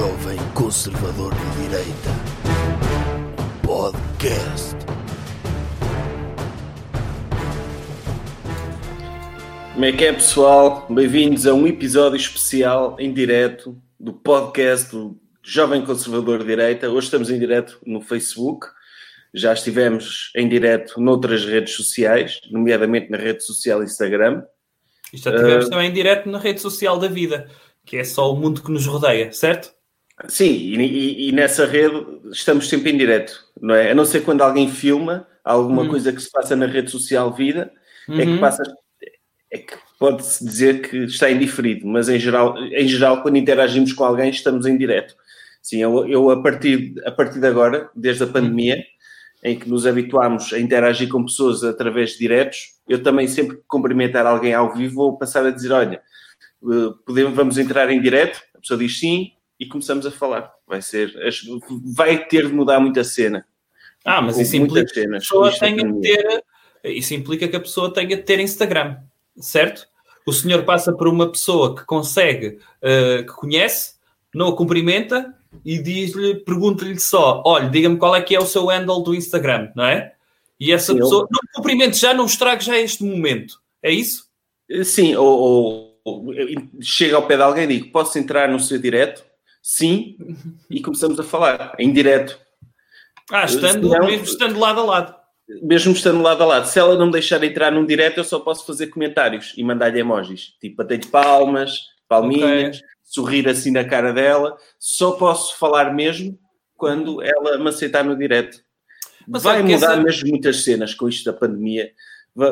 jovem conservador de direita. Podcast. Como é que é, pessoal? Bem-vindos a um episódio especial em direto do podcast do Jovem Conservador de Direita. Hoje estamos em direto no Facebook. Já estivemos em direto noutras redes sociais, nomeadamente na rede social Instagram. E já estivemos uh... também em direto na rede social da vida, que é só o mundo que nos rodeia, certo? Sim, e, e, nessa rede estamos sempre em direto, não é? A não ser quando alguém filma alguma hum. coisa que se passa na rede social vida, uhum. é que uhum. passa, é que pode-se dizer que está indiferido, mas em geral, em geral, quando interagimos com alguém, estamos em direto. Sim, eu, eu a, partir, a partir de agora, desde a pandemia, uhum. em que nos habituámos a interagir com pessoas através de diretos, eu também sempre que cumprimentar alguém ao vivo vou passar a dizer, olha, eh, podemos, vamos entrar em direto, a pessoa diz sim, e começamos a falar. Vai ser, vai ter de mudar muita cena. Ah, mas isso implica que a pessoa tenha de ter, isso implica que a pessoa tenha de ter Instagram, certo? O senhor passa por uma pessoa que consegue, uh, que conhece, não a cumprimenta e diz-lhe, pergunta-lhe só, olha, diga-me qual é que é o seu handle do Instagram, não é? E essa Sim, pessoa, eu... não cumprimente já, não estrague já este momento. É isso? Sim, ou, ou, ou chega ao pé de alguém e digo, posso entrar no seu direto? Sim, e começamos a falar em direto. Ah, estando, Senão, mesmo estando lado a lado. Mesmo estando lado a lado. Se ela não me deixar entrar num direto, eu só posso fazer comentários e mandar-lhe emojis. Tipo, bater palmas, palminhas, okay. sorrir assim na cara dela. Só posso falar mesmo quando ela me aceitar no direto. Mas Vai mudar essa... mesmo muitas cenas com isto da pandemia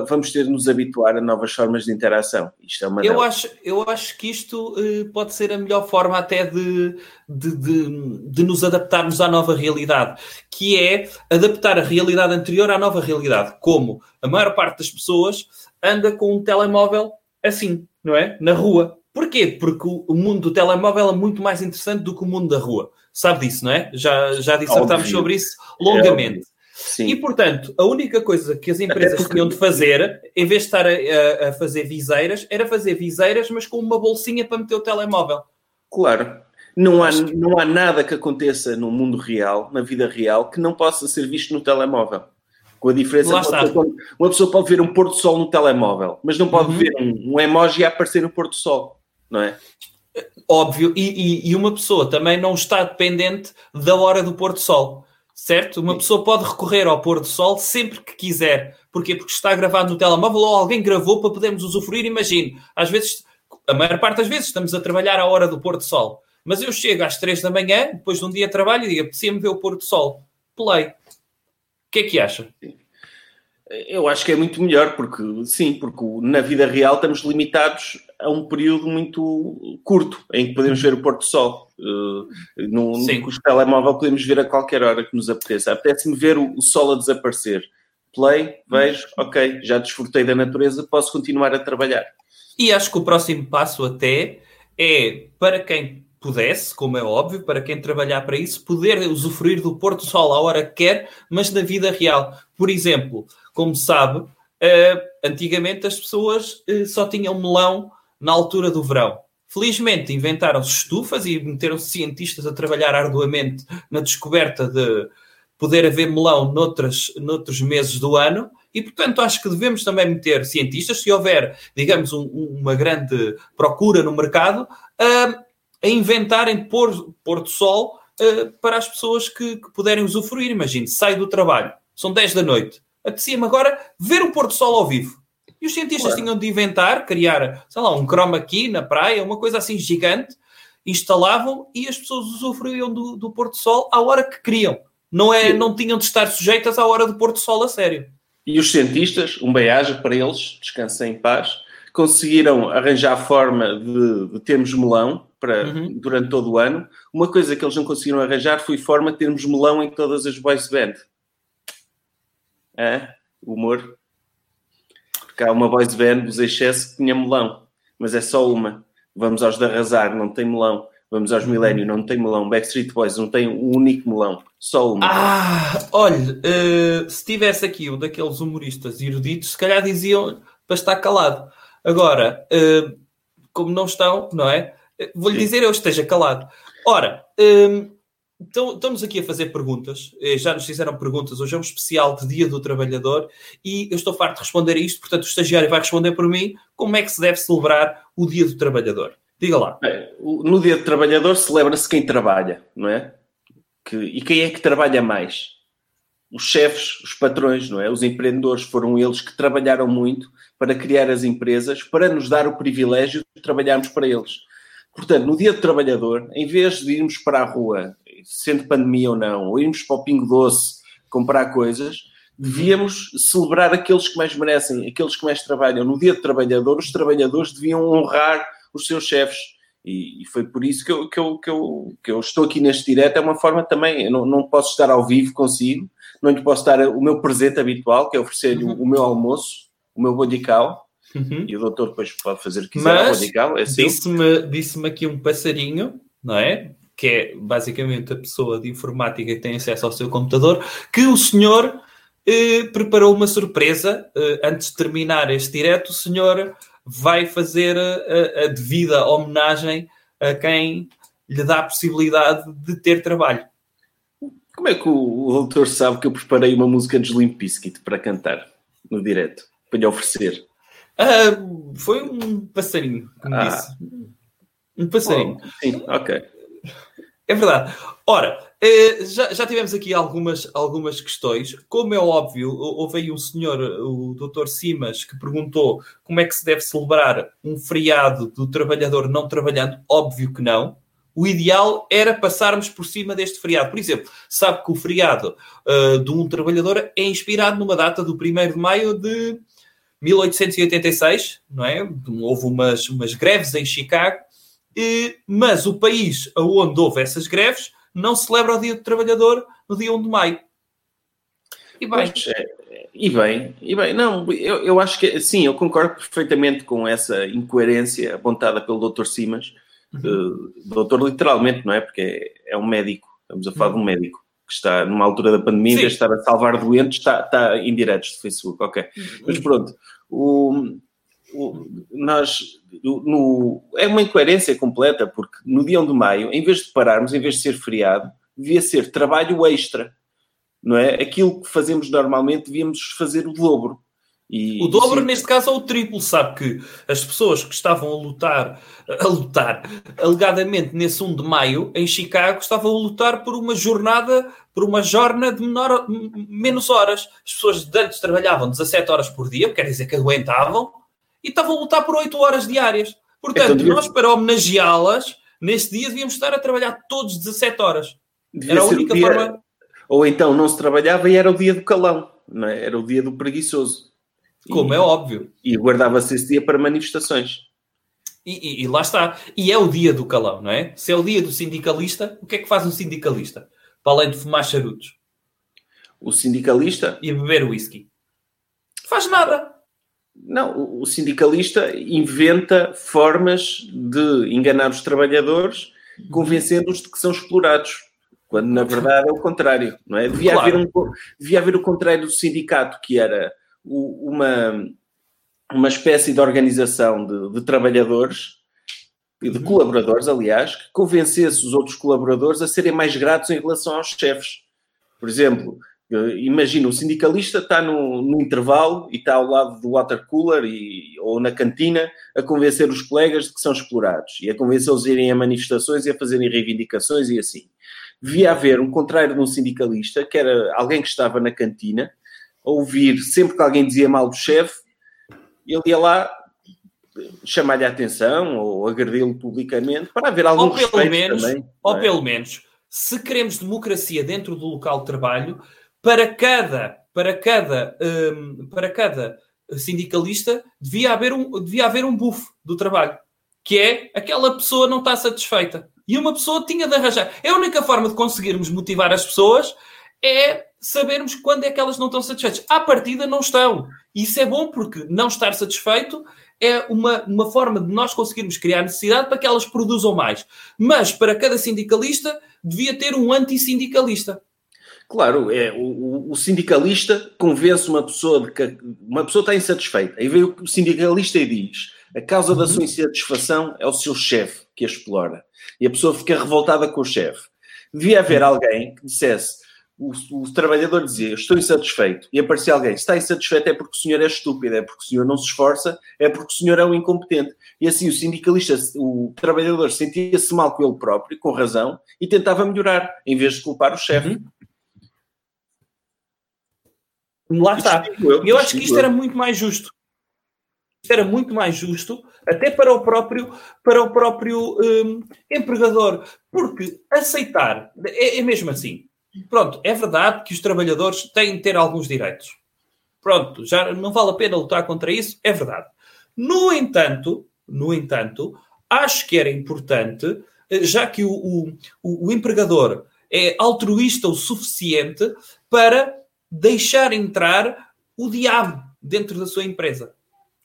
vamos ter de nos habituar a novas formas de interação. Isto é uma eu, acho, eu acho que isto uh, pode ser a melhor forma até de, de, de, de, nos adaptarmos à nova realidade, que é adaptar a realidade anterior à nova realidade. Como a maior parte das pessoas anda com um telemóvel assim, não é? Na rua. Porquê? Porque o, o mundo do telemóvel é muito mais interessante do que o mundo da rua. Sabe disso, não é? Já, já dissertámos sobre isso longamente. É Sim. E, portanto, a única coisa que as empresas porque... tinham de fazer, em vez de estar a, a, fazer viseiras, era fazer viseiras, mas com uma bolsinha para meter o telemóvel. Claro. Não há, não há nada que aconteça no mundo real, na vida real, que não possa ser visto no telemóvel. Com a diferença uma pessoa, uma pessoa pode ver um pôr do sol no telemóvel, mas não pode uhum. ver um, um emoji a aparecer no pôr do sol, não é? Óbvio, e, e, e, uma pessoa também não está dependente da hora do pôr do sol certo? Uma pessoa pode recorrer ao pôr do sol sempre que quiser. Porquê? Porque está gravado no telemóvel ou alguém gravou para podermos usufruir. Imagine, às vezes, a maior parte das vezes, estamos a trabalhar à hora do pôr do sol. Mas eu chego às três da manhã, depois de um dia de trabalho, e digo, apetecia-me ver o pôr do sol. Play. O que é que acha? Eu acho que é muito melhor, porque sim, porque na vida real estamos limitados a um período muito curto em que podemos ver o pôr do sol. Uh, no, no telemóvel podemos ver a qualquer hora que nos apeteça. Apetece-me ver o, o, sol a desaparecer. Play, vejo, ok, já desfrutei da natureza, posso continuar a trabalhar. E acho que o próximo passo até é para quem pudesse, como é óbvio, para quem trabalhar para isso, poder usufruir do pôr do sol à hora que quer, mas na vida real. Por exemplo, como sabe, uh, antigamente as pessoas uh, só tinham melão na altura do verão. Felizmente inventaram-se estufas e meteram-se cientistas a trabalhar arduamente na descoberta de poder haver melão noutras, noutros meses do ano. E, portanto, acho que devemos também meter cientistas, se houver, digamos, um, uma grande procura no mercado, uh, a inventarem pôr, pôr do sol uh, para as pessoas que, que puderem usufruir. Imagine, sai do trabalho, são 10 da noite, apetecia-me agora ver o pôr do sol ao vivo. E os cientistas claro. tinham de inventar, criar, sei lá, um chroma key na praia, uma coisa assim gigante, instalavam e as pessoas usufruíam do, do pôr do sol à hora que queriam. Não, é, não tinham de estar sujeitas à hora do pôr do sol a sério. E os cientistas, um beijo para eles, descansem em paz, conseguiram arranjar a forma de, de termos melão para, uhum. durante todo o ano. Uma coisa que eles não conseguiram arranjar foi forma de termos melão em todas as boys band. É? Humor. Porque há uma boys band dos excesso que tinha melão, mas é só uma. Vamos aos de arrasar, não tem melão. Vamos aos Milênio, não tem melão. Backstreet Boys não tem um único melão. Só uma. Ah, olha, uh, se tivesse aqui um daqueles humoristas eruditos, se calhar diziam para estar calado. Agora, uh, como não estão, não é? Vou-lhe dizer, eu esteja calado. Ora, então, estamos aqui a fazer perguntas. Eh, já nos fizeram perguntas. Hoje é um especial de Dia do Trabalhador e eu estou farto de responder a isto. Portanto, o estagiário vai responder por mim como é que se deve celebrar o Dia do Trabalhador. Diga lá. no Dia do Trabalhador celebra-se quem trabalha, não é? Que, e quem é que trabalha mais? Os chefes, os patrões, não é? Os empreendedores foram eles que trabalharam muito para criar as empresas, para nos dar o privilégio de trabalharmos para eles. Portanto, no Dia do Trabalhador, em vez de irmos para a rua, sendo pandemia ou não, ou irmos para o Pingo Doce comprar coisas, devíamos celebrar aqueles que mais merecem, aqueles que mais trabalham. No Dia do Trabalhador, os trabalhadores deviam honrar os seus chefes. E, foi por isso que eu, que, eu, que, eu, que eu estou aqui neste direto. É uma forma também, eu não, não posso estar ao vivo consigo, não lhe posso dar o meu presente habitual, que é oferecer-lhe uhum. o meu almoço, o meu bodical. Uhum. E o doutor depois pode fazer o que quiser Mas, bodical. É disse-me disse aqui um passarinho, não é? Que é basicamente a pessoa de informática que tem acesso ao seu computador, que o senhor eh, preparou uma surpresa. Eh, antes de terminar este direto, o senhor vai fazer a, a devida homenagem a quem lhe dá a possibilidade de ter trabalho. Como é que o, o doutor sabe que eu preparei uma música de Slim Biscuit para cantar no direto, para lhe oferecer? Uh, foi um passarinho, como ah. disse. Um passarinho. Oh, sim, ok. É verdade. Ora, eh, já, já tivemos aqui algumas, algumas questões. Como é óbvio, houve aí um senhor, o Dr. Simas, que perguntou como é que se deve celebrar um feriado do trabalhador não trabalhando. Óbvio que não. O ideal era passarmos por cima deste feriado. Por exemplo, sabe que o feriado uh, de um trabalhador é inspirado numa data do 1 de maio de 1886, não é? Houve umas, umas greves em Chicago, mas o país onde houve essas greves não celebra o Dia do Trabalhador no dia 1 de maio. E bem. Pois, é, e bem, e bem, não, eu, eu acho que sim, eu concordo perfeitamente com essa incoerência apontada pelo Dr. Simas. Uhum. Uh, doutor, literalmente, não é? Porque é, é um médico, estamos a falar uhum. de um médico que está numa altura da pandemia, em vez de estar a salvar doentes, está, está em diretos do Facebook, ok. Uhum. Mas pronto, o, nós, no, é uma incoerência completa, porque no dia 1 de maio, em vez de pararmos, em vez de ser feriado, devia ser trabalho extra, não é? Aquilo que fazemos normalmente, devíamos fazer o dobro. E, o dobro, sim. neste caso, é o triplo. Sabe que as pessoas que estavam a lutar, a lutar, alegadamente, nesse 1 de maio, em Chicago, estavam a lutar por uma jornada, por uma jornada de menor, menos horas. As pessoas de antes trabalhavam 17 horas por dia, quer dizer que aguentavam, e estavam a lutar por 8 horas diárias. Portanto, então, nós, para homenageá-las, nesse dia devíamos estar a trabalhar todos 17 horas. Era a única dia... forma. Ou então não se trabalhava e era o dia do calão, não é? era o dia do preguiçoso. Como e, é óbvio. E guardava-se esse dia para manifestações. E, e, e, lá está. E é o dia do calão, não é? Se é o dia do sindicalista, o que é que faz um sindicalista? Para além de fumar charutos. O sindicalista? E beber whisky. Faz nada. Não, o sindicalista inventa formas de enganar os trabalhadores, convencendo-os de que são explorados, quando na verdade é o contrário, não é? Devia, claro. haver, um, devia haver o contrário do sindicato, que era uma, uma espécie de organização de, de trabalhadores e de uhum. colaboradores, aliás, que convencesse os outros colaboradores a serem mais gratos em relação aos chefes. Por exemplo, Imagina, o sindicalista está no, no, intervalo e está ao lado do water cooler e, ou na cantina a convencer os colegas de que são explorados e a convencê-los a irem a manifestações e a fazerem reivindicações e assim. Devia haver um contrário de um sindicalista, que era alguém que estava na cantina, a ouvir sempre que alguém dizia mal do chefe, ele ia lá chamar-lhe a atenção ou agredi-lo publicamente para haver algum ou respeito menos, também. Ou é? pelo menos, se queremos democracia dentro do local de trabalho, para cada, para cada, um, para cada sindicalista devia haver, um, devia haver um buff do trabalho, que é aquela pessoa não está satisfeita. E uma pessoa tinha de arranjar. É a única forma de conseguirmos motivar as pessoas é sabermos quando é que elas não estão satisfeitas. À partida não estão. Isso é bom porque não estar satisfeito é uma, uma forma de nós conseguirmos criar necessidade para que elas produzam mais. Mas para cada sindicalista devia ter um antissindicalista. Claro, é, o, o, sindicalista convence uma pessoa de que uma pessoa está insatisfeita. Aí vem o sindicalista e diz: a causa da uhum. sua insatisfação é o seu chefe, que a explora. E a pessoa fica revoltada com o chefe. Devia haver alguém que dissesse, o, o, trabalhador dizia, estou insatisfeito, e aparecia alguém, se está insatisfeito é porque o senhor é estúpido, é porque o senhor não se esforça, é porque o senhor é um incompetente. E assim o sindicalista, o trabalhador sentia-se mal com ele próprio, com razão, e tentava melhorar, em vez de culpar o chefe. Uhum. Lá está. Eu, eu acho que isto era muito mais justo. Isto era muito mais justo, até para o próprio, para o próprio um, empregador. Porque aceitar é, é mesmo assim. Pronto, é verdade que os trabalhadores têm de ter alguns direitos. Pronto, já não vale a pena lutar contra isso, é verdade. No entanto, no entanto, acho que era importante, eh, já que o, o, o empregador é altruísta o suficiente para deixar entrar o diabo dentro da sua empresa.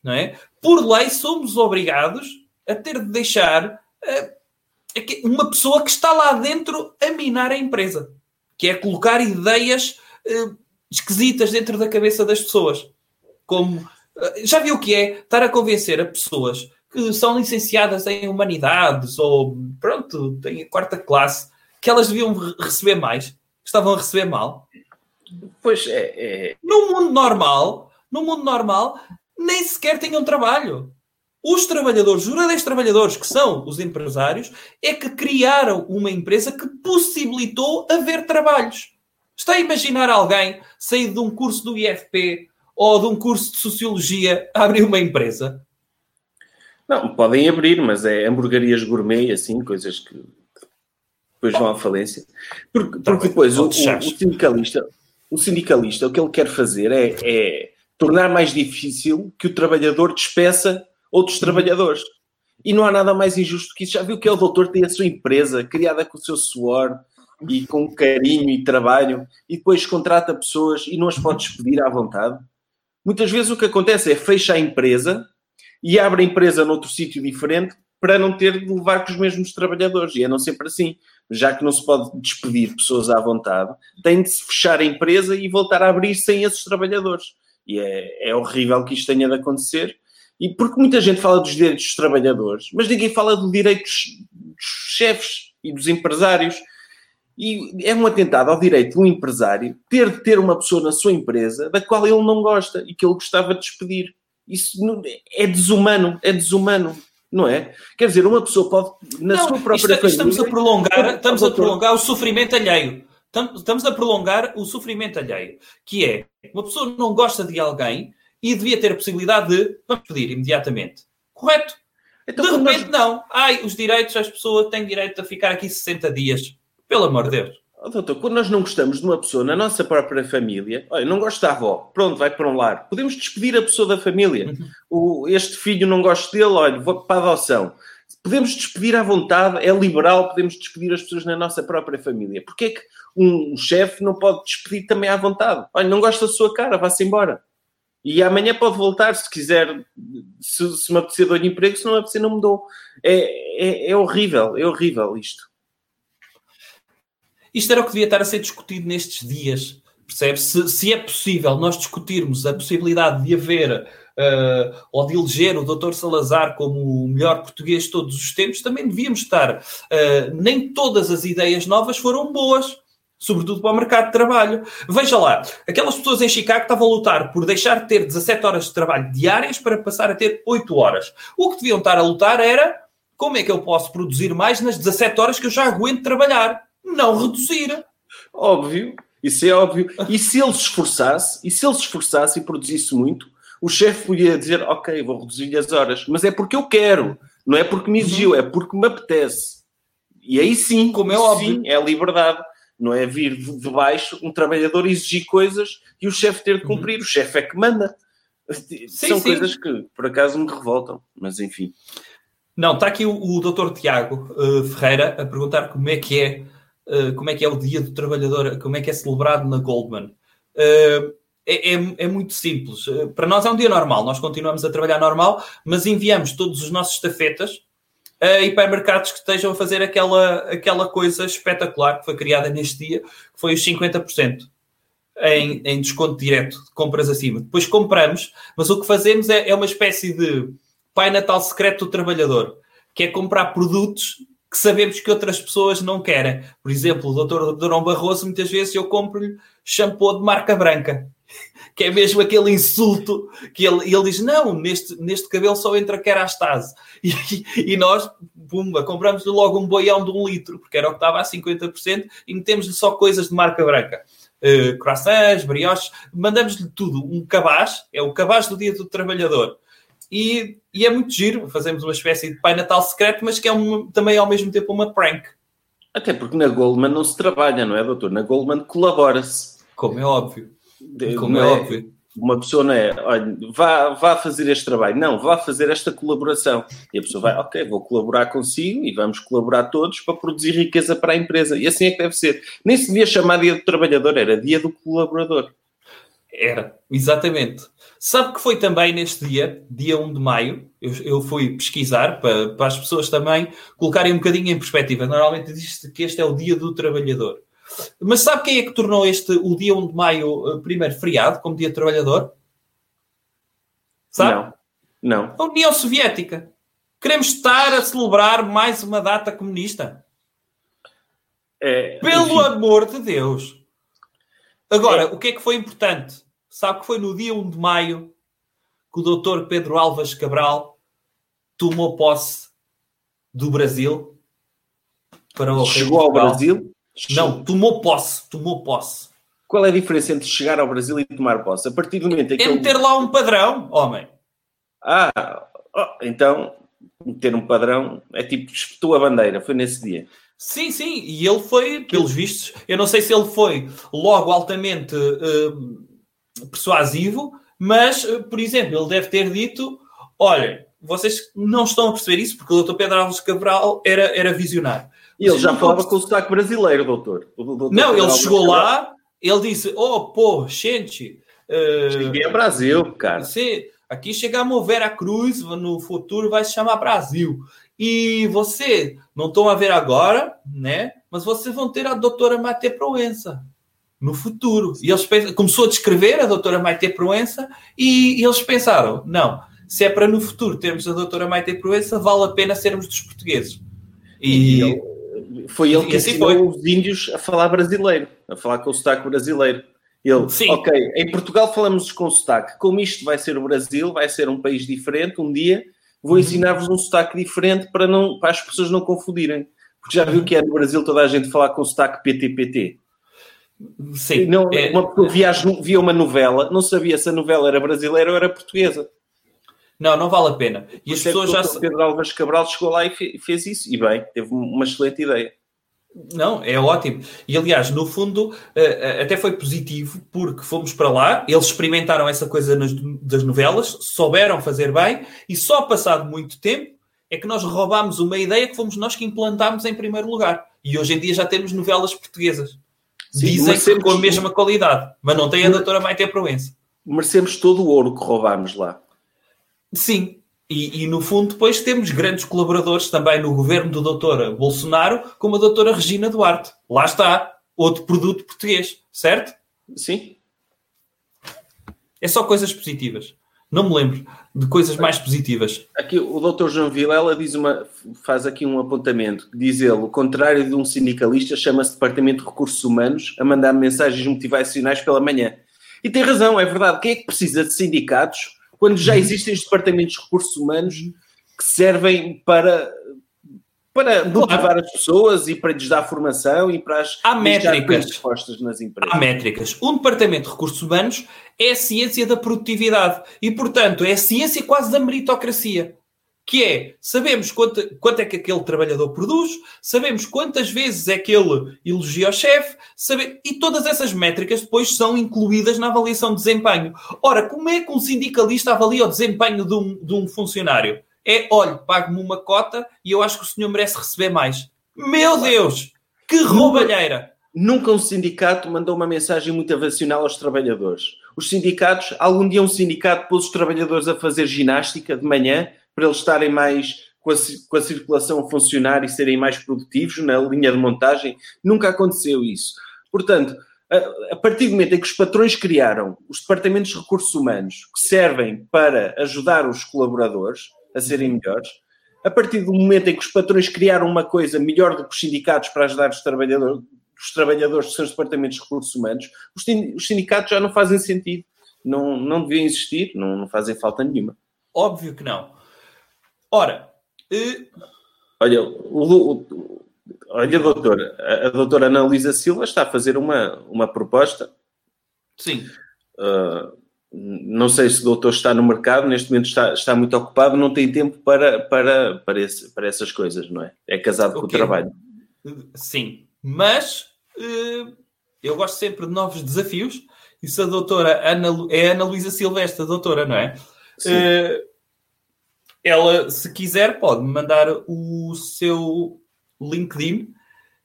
Não é? Por lei, somos obrigados a ter de deixar uh, uma pessoa que está lá dentro a minar a empresa, que é colocar ideias uh, esquisitas dentro da cabeça das pessoas. Como uh, já viu o que é estar a convencer a pessoas que são licenciadas em humanidades ou pronto, têm a quarta classe, que elas deviam receber mais, estavam a receber mal. Pois é, é. No mundo normal, no mundo normal, nem sequer tinham trabalho. Os trabalhadores, os verdadeiros trabalhadores, que são os empresários, é que criaram uma empresa que possibilitou haver trabalhos. Está a imaginar alguém sair de um curso do IFP ou de um curso de Sociologia a abrir uma empresa? Não, podem abrir, mas é hamburguerias gourmet, assim, coisas que depois vão à falência. Porque, tá porque depois o, o, o, sindicalista, o sindicalista, o que ele quer fazer é, é tornar mais difícil que o trabalhador despeça outros trabalhadores. E não há nada mais injusto que isso. Já viu que é o doutor tem a sua empresa criada com o seu suor e com carinho e trabalho e depois contrata pessoas e não as pode despedir à vontade? Muitas vezes o que acontece é fecha a empresa e abre a empresa noutro sítio diferente para não ter de levar com os mesmos trabalhadores. E é não sempre assim já que não se pode despedir pessoas à vontade, tem de se fechar a empresa e voltar a abrir sem esses trabalhadores. E é, é horrível que isto tenha de acontecer. E porque muita gente fala dos direitos dos trabalhadores, mas ninguém fala dos direitos dos chefes e dos empresários. E é um atentado ao direito do empresário ter de ter uma pessoa na sua empresa da qual ele não gosta e que ele gostava de despedir. Isso é desumano, é desumano não é? Quer dizer, uma pessoa pode, na não, sua própria isto, família... Estamos a prolongar, estamos a prolongar o sofrimento alheio. Estamos a prolongar o sofrimento alheio. Que é, uma pessoa não gosta de alguém e devia ter a possibilidade de, vamos pedir imediatamente. Correto? Então, de repente, nós... não. Ai, os direitos, as pessoas têm direito a ficar aqui 60 dias. Pelo amor de Deus. Oh, doutor, quando nós não gostamos de uma pessoa na nossa própria família, olha, não gosto da avó, pronto, vai para um lar. Podemos despedir a pessoa da família. O, este filho não gosto dele, olha, vou para a adoção. Podemos despedir à vontade, é liberal, podemos despedir as pessoas na nossa própria família. Porquê é que um chefe não pode despedir também à vontade? Olha, não gosta da sua cara, vá-se embora. E amanhã pode voltar, se quiser, se, se me apetecer dou emprego, se não me apetecer não mudou. É, é, é horrível, é horrível isto. Isto era o que devia estar a ser discutido nestes dias. Percebe? Se, se é possível nós discutirmos a possibilidade de haver uh, ou de eleger o Dr. Salazar como o melhor português de todos os tempos, também devíamos estar. Uh, nem todas as ideias novas foram boas sobretudo para o mercado de trabalho. Veja lá, aquelas pessoas em Chicago estavam a lutar por deixar de ter 17 horas de trabalho diárias para passar a ter 8 horas. O que deviam estar a lutar era como é que eu posso produzir mais nas 17 horas que eu já aguento trabalhar não reduzir. Óbvio, isso é óbvio. E se ele se esforçasse, e se ele se esforçasse e produzisse muito, o chefe podia dizer, ok, vou reduzir as horas, mas é porque eu quero, não é porque me exigiu, uhum. é porque me apetece. E aí sim, como é óbvio, sim, é a liberdade. Não é vir de baixo um trabalhador exigir coisas e o chefe ter de uhum. cumprir. Uhum. O chefe é que manda. Sim, São sim. coisas que por acaso me revoltam, mas enfim. Não, está aqui o, o Dr. Tiago uh, Ferreira a perguntar como é que é uh, como é que é o Dia do Trabalhador, como é que é celebrado na Goldman. Uh, é, é, é, muito simples. Uh, para nós é um dia normal, nós continuamos a trabalhar normal, mas enviamos todos os nossos estafetas a hipermercados que estejam a fazer aquela, aquela coisa espetacular que foi criada neste dia, que foi os 50%. Em, em desconto direto, de compras acima. Depois compramos, mas o que fazemos é, é uma espécie de Pai Natal secreto do trabalhador que é comprar produtos que sabemos que outras pessoas não querem. Por exemplo, o doutor Durão Barroso, muitas vezes eu compro-lhe shampoo de marca branca, que é mesmo aquele insulto que ele, ele diz: Não, neste, neste cabelo só entra kerastase. E, e nós, pumba, compramos logo um boião de um litro, porque era o que estava a 50%, e metemos-lhe só coisas de marca branca. Uh, croissants, brioches, mandamos-lhe tudo. Um cabaz, é o cabaz do dia do trabalhador. E, e, é muito giro, fazemos uma espécie de Pai Natal secreto, mas que é um, também ao mesmo tempo uma prank. Até porque na Goldman não se trabalha, não é, doutor? Na Goldman colabora-se. Como é óbvio. Como é, é óbvio. Uma pessoa não é, olha, vá, vá fazer este trabalho. Não, vá fazer esta colaboração. E a pessoa vai, ok, vou colaborar consigo e vamos colaborar todos para produzir riqueza para a empresa. E assim é que deve ser. Nem se devia chamar dia do trabalhador, era dia do colaborador. Era, exatamente. Sabe que foi também neste dia, dia 1 de maio, eu, eu fui pesquisar para, para as pessoas também colocarem um bocadinho em perspectiva. Normalmente diz-se que este é o dia do trabalhador. Mas sabe quem é que tornou este, o dia 1 de maio, eh, primeiro feriado, como dia do trabalhador? Sabe? Não. Não. A União Soviética. Queremos estar a celebrar mais uma data comunista. É, Pelo enfim. amor de Deus. Agora, é. o que é que foi importante? Sabe que foi no dia 1 de maio que o doutor Pedro Alves Cabral tomou posse do Brasil para o Chegou ao Brasil? Não, tomou posse, tomou posse. Qual é a diferença entre chegar ao Brasil e tomar posse? A partir do momento em que. É meter lá um padrão, homem. Ah, oh, então, meter um padrão é tipo, espetou a bandeira, foi nesse dia. Sim, sim, e ele foi, pelos vistos, eu não sei se ele foi logo altamente uh, persuasivo, mas, uh, por exemplo, ele deve ter dito: olha, vocês não estão a perceber isso, porque o Dr. Pedro Alves Cabral era, era visionário. E ele já falava com o sotaque brasileiro, doutor. doutor não, ele chegou lá, ele disse: Oh, pô, gente. Uh, Cheguei a Brasil, cara. Você, aqui chegamos a Vera Cruz, no futuro vai se chamar Brasil. E você, não estão a ver agora, né? Mas vocês vão ter a doutora Maite Proença no futuro. E eles pensam, começou a descrever a doutora Maite Proença e, e eles pensaram: não, se é para no futuro termos a doutora Maite Proença, vale a pena sermos dos portugueses. E, e foi ele que assim ensinou foi. os índios a falar brasileiro, a falar com o sotaque brasileiro. Ele, Sim. ok, em Portugal falamos com sotaque. Como isto vai ser o Brasil, vai ser um país diferente, um dia vou ensinar-vos um sotaque diferente para, não, para as pessoas não confundirem. Porque já viu que é no Brasil toda a gente falar com sotaque PTPT. Sim. Não, é... Uma pessoa via, via uma novela, não sabia se a novela era brasileira ou era portuguesa. Não, não vale a pena. E Por as pessoas já. O Pedro Alves Cabral chegou lá e fez isso. E bem, teve uma excelente ideia. Não, é ótimo. E aliás, no fundo, eh, eh, até foi positivo, porque fomos para lá, eles experimentaram essa coisa nas, das novelas, souberam fazer bem, e só passado muito tempo é que nós roubámos uma ideia que fomos nós que implantámos em primeiro lugar. E hoje em dia já temos novelas portuguesas. Sim, Dizem que com a mesma qualidade, mas não tem a doutora Maite Proença. Merecemos todo o ouro que roubámos lá. Sim, e, e, no fundo depois temos grandes colaboradores também no governo do doutor Bolsonaro, como a doutora Regina Duarte. Lá está, outro produto português, certo? Sim. É só coisas positivas. Não me lembro de coisas mais positivas. Aqui o doutor João Vilela diz uma, faz aqui um apontamento. Diz ele, o contrário de um sindicalista, chama-se Departamento de Recursos Humanos a mandar mensagens motivacionais pela manhã. E tem razão, é verdade. Quem é que precisa de sindicatos quando já existem os departamentos de recursos humanos que servem para, para motivar claro. as pessoas e para lhes dar formação e para as Há métricas respostas nas empresas. Há métricas. Um departamento de recursos humanos é a ciência da produtividade e, portanto, é a ciência quase da meritocracia que é, sabemos quanto, quanto é que aquele trabalhador produz, sabemos quantas vezes é que ele elogia o chefe, sabe, e todas essas métricas depois são incluídas na avaliação de desempenho. Ora, como é que um sindicalista avalia o desempenho de um, de um funcionário? É, olha, pago-me uma cota e eu acho que o senhor merece receber mais. Meu Deus! Que roubalheira! Nunca um sindicato mandou uma mensagem motivacional aos trabalhadores. Os sindicatos, algum dia um sindicato pôs os trabalhadores a fazer ginástica de manhã para eles estarem mais com a, com a, circulação a funcionar e serem mais produtivos na linha de montagem. Nunca aconteceu isso. Portanto, a, a partir do momento em que os patrões criaram os departamentos de recursos humanos que servem para ajudar os colaboradores a serem melhores, A partir do momento em que os patrões criaram uma coisa melhor do que os sindicatos para ajudar os trabalhadores, os trabalhadores dos seus departamentos de recursos humanos, os sindicatos já não fazem sentido. Não, não deviam existir, não, não fazem falta nenhuma. Óbvio que não. Ora, uh... olha, o, o, olha, doutora, a, a doutora Ana Luísa Silva está a fazer uma, uma proposta. Sim. Uh, não sei se o doutor está no mercado, neste momento está, está muito ocupado, não tem tempo para, para, para, esse, para essas coisas, não é? É casado okay. com o trabalho. Sim, mas uh, eu gosto sempre de novos desafios. E se a doutora Ana, é Ana Luísa Silvestre, doutora, não é? Uh, ela, se quiser, pode mandar o seu LinkedIn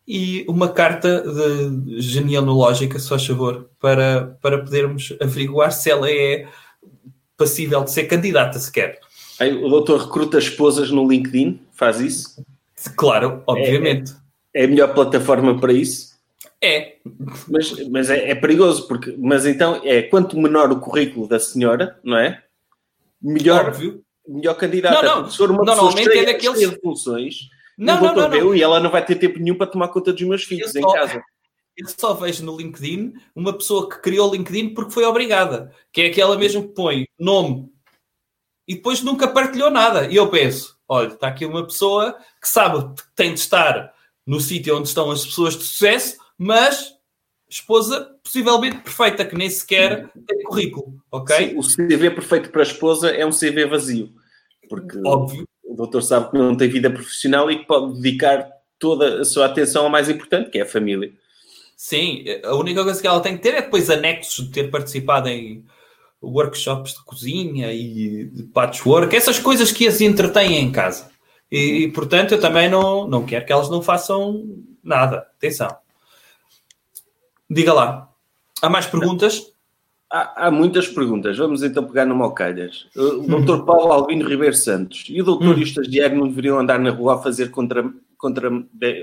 e uma carta de genealógica, se faz favor, para, para podermos averiguar se ela é passível de ser candidata sequer. Aí, o doutor recruta esposas no LinkedIn? Faz isso? Claro, obviamente. É, é a melhor plataforma para isso? É. Mas, mas é, é, perigoso, porque, mas então é quanto menor o currículo da senhora, não é? Melhor, Óbvio. Melhor candidata. Não, não. Se for uma Normalmente pessoa cheia, é daqueles... cheia de funções, não, não, não, não. e ela não vai ter tempo nenhum para tomar conta dos meus filhos eu em só, casa. Eu só vejo no LinkedIn uma pessoa que criou o LinkedIn porque foi obrigada, que é aquela mesmo que põe nome e depois nunca partilhou nada. E eu penso: olha, está aqui uma pessoa que sabe que tem de estar no sítio onde estão as pessoas de sucesso, mas esposa possivelmente perfeita, que nem sequer tem currículo, ok? Sim, o CV perfeito para a esposa é um CV vazio. Porque Óbvio o doutor sabe que não tem vida profissional e que pode dedicar toda a sua atenção ao mais importante, que é a família. Sim, a única coisa que ela tem que ter é depois anexos de ter participado em workshops de cozinha e de patchwork, essas coisas que as entretêm em casa. E, e, portanto, eu também não, não quero que elas não façam nada. Atenção. Diga lá. Há mais perguntas? Há, há, muitas perguntas. Vamos então pegar no Mocalhas. O doutor Paulo Albino Ribeiro Santos e o doutor hum. e o estagiário não deveriam andar na rua a fazer contra, contra,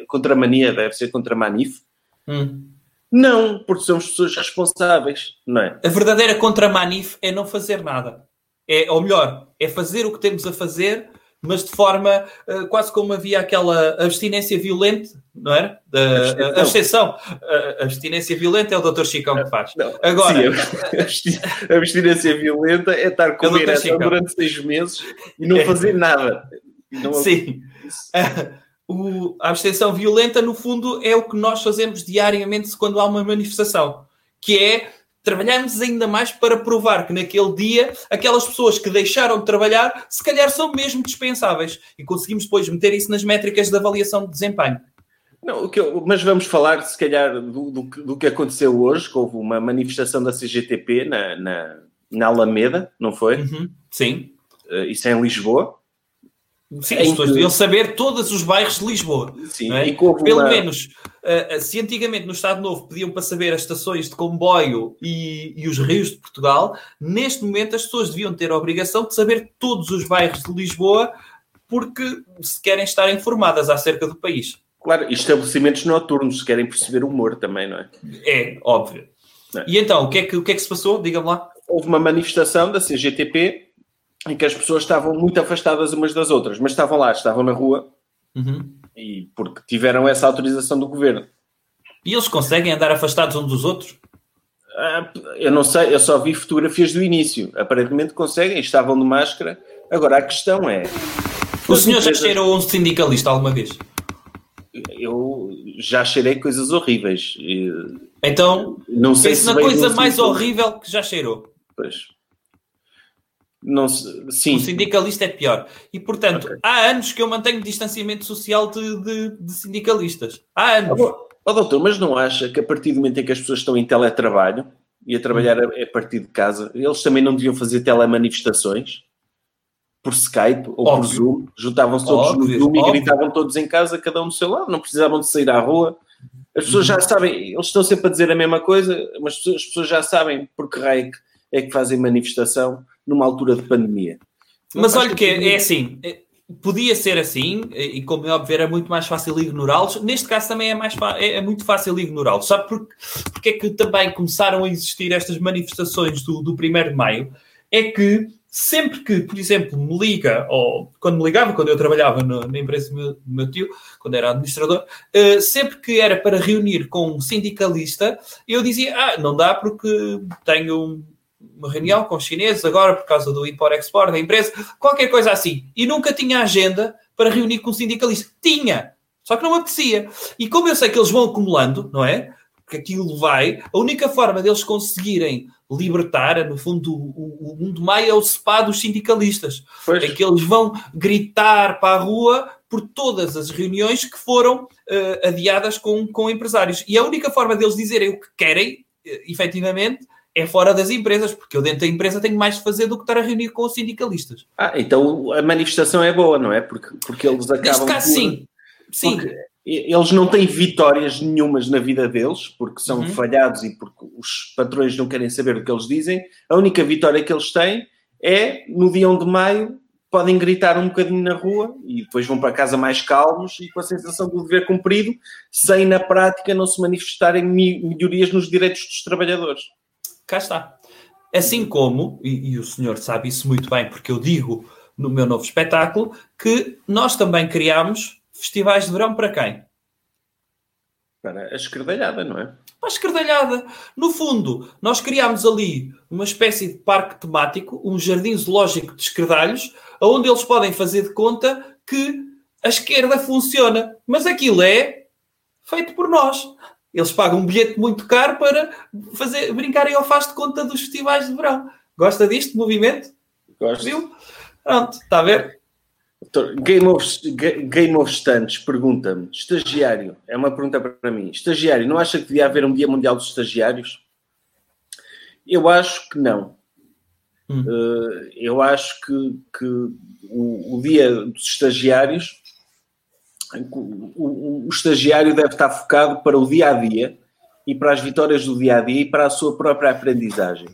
contra mania, deve ser contra manif? Hum. Não, porque somos pessoas responsáveis, não é? A verdadeira contra manif é não fazer nada. É, ou melhor, é fazer o que temos a fazer mas de forma uh, quase como havia aquela abstinência violenta, não era? A abstenção. A abstinência violenta é o Dr. Chicão que faz. Não, Agora, sim, a abstinência violenta é estar com é durante seis meses e não fazer nada. Não... Sim. o, a abstenção violenta, no fundo, é o que nós fazemos diariamente quando há uma manifestação, que é trabalhamos ainda mais para provar que naquele dia aquelas pessoas que deixaram de trabalhar se calhar são mesmo dispensáveis e conseguimos depois meter isso nas métricas de avaliação de desempenho. Não, eu, mas vamos falar, se calhar, do, do, do, que aconteceu hoje, que houve uma manifestação da CGTP na, na, na Alameda, não foi? Uhum, sim. Uh, isso é em Lisboa. Sim, as pessoas deviam saber todos os bairros de Lisboa. Sim, é? Pelo uma... menos, uh, se antigamente no Estado Novo pediam para saber as estações de comboio e, e, os rios de Portugal, neste momento as pessoas deviam ter a obrigação de saber todos os bairros de Lisboa porque se querem estar informadas acerca do país. Claro, e estabelecimentos noturnos, se querem perceber o humor também, não é? É, óbvio. É. E então, o que, é que, o que é que se passou? Diga-me lá. Houve uma manifestação da CGTP em que as pessoas estavam muito afastadas umas das outras, mas estavam lá, estavam na rua, uhum. e porque tiveram essa autorização do governo. E eles conseguem andar afastados uns dos outros? Ah, eu não sei, eu só vi fotografias do início. Aparentemente conseguem, estavam de máscara. Agora a questão é. O senhor empresas... já cheirou um sindicalista alguma vez? Eu já cheirei coisas horríveis. Então, não sei se na coisa mais horrível que já cheirou. Pois. Não, sim. O sindicalista é pior. E, portanto, okay. há anos que eu mantenho distanciamento social de, de, de sindicalistas. Há anos. Oh, oh, doutor, mas não acha que a partir do momento em que as pessoas estão em teletrabalho e a trabalhar a, a partir de casa, eles também não deviam fazer telemanifestações? Por Skype ou óbvio. por Zoom? Juntavam-se todos óbvio, no Zoom óbvio. e gritavam todos em casa, cada um do seu lado. Não precisavam de sair à rua. As pessoas já sabem, eles estão sempre a dizer a mesma coisa, mas as pessoas já sabem por que raio é que fazem manifestação numa altura de pandemia. Mas olha que é, é assim, é, podia ser assim, e como é óbvio, era muito mais fácil ignorá-los. Neste caso também é, mais é, é, muito fácil ignorá-los. Sabe porque, porque é que também começaram a existir estas manifestações do, do 1 de maio? É que sempre que, por exemplo, me liga, ou quando me ligava, quando eu trabalhava no, na empresa do meu, do meu, tio, quando era administrador, uh, sempre que era para reunir com um sindicalista, eu dizia, ah, não dá porque tenho uma reunião com os chineses agora por causa do import-export da empresa, qualquer coisa assim. E nunca tinha agenda para reunir com um sindicalista. Tinha! Só que não me apetecia. E como eu sei que eles vão acumulando, não é? Porque aquilo vai, a única forma deles conseguirem libertar, no fundo, o, o 1 de maio é o SPA dos sindicalistas. Pois. É que eles vão gritar para a rua por todas as reuniões que foram uh, adiadas com, com empresários. E a única forma deles dizerem o que querem, uh, efetivamente, é fora das empresas, porque eu dentro da empresa tenho mais de fazer do que estar a reunir com os sindicalistas. Ah, então a manifestação é boa, não é? Porque, porque eles acabam. Neste caso, por... sim. Sim. Porque eles não têm vitórias nenhumas na vida deles, porque são uhum. falhados e porque os patrões não querem saber o que eles dizem. A única vitória que eles têm é no dia 1 de maio podem gritar um bocadinho na rua e depois vão para casa mais calmos e com a sensação do dever cumprido, sem na prática não se manifestarem melhorias nos direitos dos trabalhadores. Cá está. Assim como, e, e o senhor sabe isso muito bem, porque eu digo no meu novo espetáculo, que nós também criámos festivais de verão para quem? Para a escardalhada, não é? Para a escardalhada. No fundo, nós criámos ali uma espécie de parque temático, um jardim zoológico de escardalhos, onde eles podem fazer de conta que a esquerda funciona. Mas aquilo é feito por nós. Eles pagam um bilhete muito caro para fazer, brincarem ao faz de conta dos festivais de verão. Gosta disto, movimento? Gosto. Viu? Pronto, está a ver? Game of, Game of Stunts pergunta-me: estagiário, é uma pergunta para mim. Estagiário, não acha que devia haver um Dia Mundial dos Estagiários? Eu acho que não. Hum. Uh, eu acho que, que o, o, Dia dos Estagiários o, o, estagiário deve estar focado para o dia a dia e para as vitórias do dia a dia e para a sua própria aprendizagem.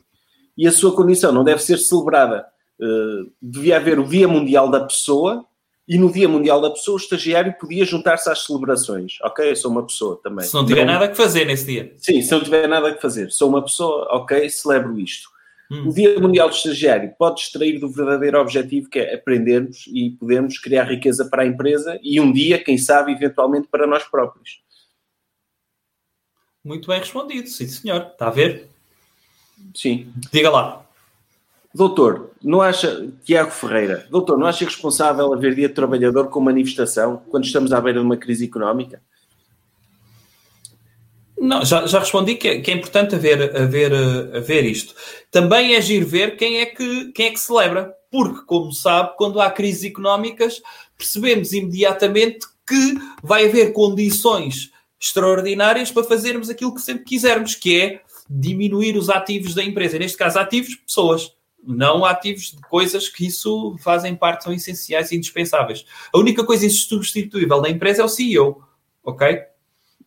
E a sua condição não deve ser celebrada. Uh, devia haver o Dia Mundial da Pessoa e no Dia Mundial da Pessoa o estagiário podia juntar-se às celebrações. Ok, eu sou uma pessoa também. Se não tiver não... nada que fazer nesse dia. Sim, se não tiver nada que fazer. Sou uma pessoa, ok, celebro isto. Hum. O Dia Mundial do Estagiário pode extrair do verdadeiro objetivo que é aprendermos e podermos criar riqueza para a empresa e um dia, quem sabe, eventualmente para nós próprios. Muito bem respondido, sim senhor. Está a ver? Sim. Diga lá. Doutor, não acha, Tiago Ferreira, doutor, não acha responsável haver dia de trabalhador com manifestação quando estamos à beira de uma crise económica? Não, já, já respondi que é, que é importante haver, haver, haver isto. Também é giro ver quem é, que, quem é que celebra. Porque, como sabe, quando há crises económicas, percebemos imediatamente que vai haver condições extraordinárias para fazermos aquilo que sempre quisermos, que é diminuir os ativos da empresa. Neste caso, ativos, pessoas. Não ativos de coisas que isso fazem parte, são essenciais e indispensáveis. A única coisa insubstituível da empresa é o CEO, ok?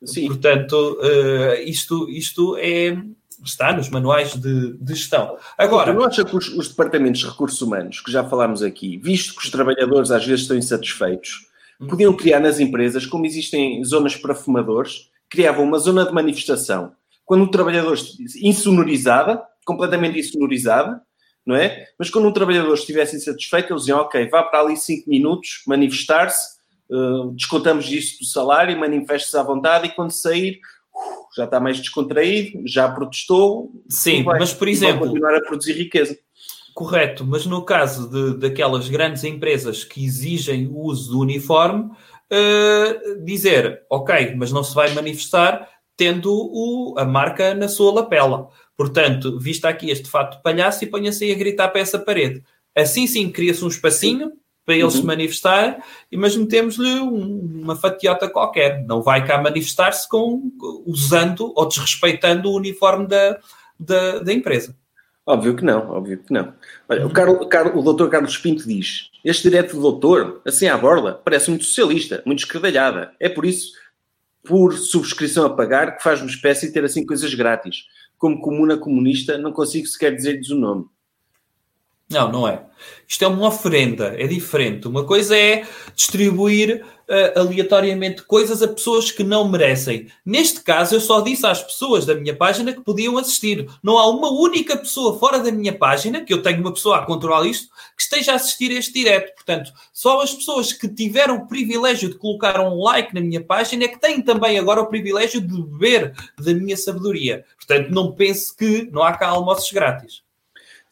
Sim. Portanto, uh, isto, isto é, está nos manuais de, de gestão. Agora, não acha que os, os, departamentos de recursos humanos, que já falámos aqui, visto que os trabalhadores às vezes estão insatisfeitos, hum. podiam criar nas empresas, como existem zonas para fumadores, criavam uma zona de manifestação. Quando um trabalhador insonorizada, completamente insonorizada, não é? Mas quando um trabalhador estivesse insatisfeito, eles diziam, ok, vá para ali cinco minutos, manifestar-se, uh, descontamos isso do salário, manifeste-se à vontade e quando sair uh, já está mais descontraído, já protestou. Sim, vai, mas por exemplo. continuar a produzir riqueza. Correto, mas no caso de, daquelas grandes empresas que exigem o uso do uniforme, uh, dizer, ok, mas não se vai manifestar tendo o, a marca na sua lapela. Portanto, vista aqui este fato de palhaço e ponha-se aí a gritar para essa parede. Assim sim, cria-se um espacinho para eles uhum. se manifestarem, mas metemos-lhe um, uma fatiota qualquer. Não vai cá manifestar-se com, usando ou desrespeitando o uniforme da, da, da empresa. Óbvio que não, óbvio que não. Olha, uhum. o, Carlos, o doutor Carlos Pinto diz: Este direto do doutor, assim à borla, parece muito socialista, muito escredalhada. É por isso, por subscrição a pagar, que faz uma espécie ter assim coisas grátis. Como comuna comunista, não consigo sequer dizer-lhes o nome. Não, não é. Isto é uma oferenda, é diferente. Uma coisa é distribuir uh, aleatoriamente coisas a pessoas que não merecem. Neste caso, eu só disse às pessoas da minha página que podiam assistir. Não há uma única pessoa fora da minha página, que eu tenho uma pessoa a controlar isto, que esteja a assistir este direto. Portanto, só as pessoas que tiveram o privilégio de colocar um like na minha página é que têm também agora o privilégio de beber da minha sabedoria. Portanto, não pense que não há cá almoços grátis.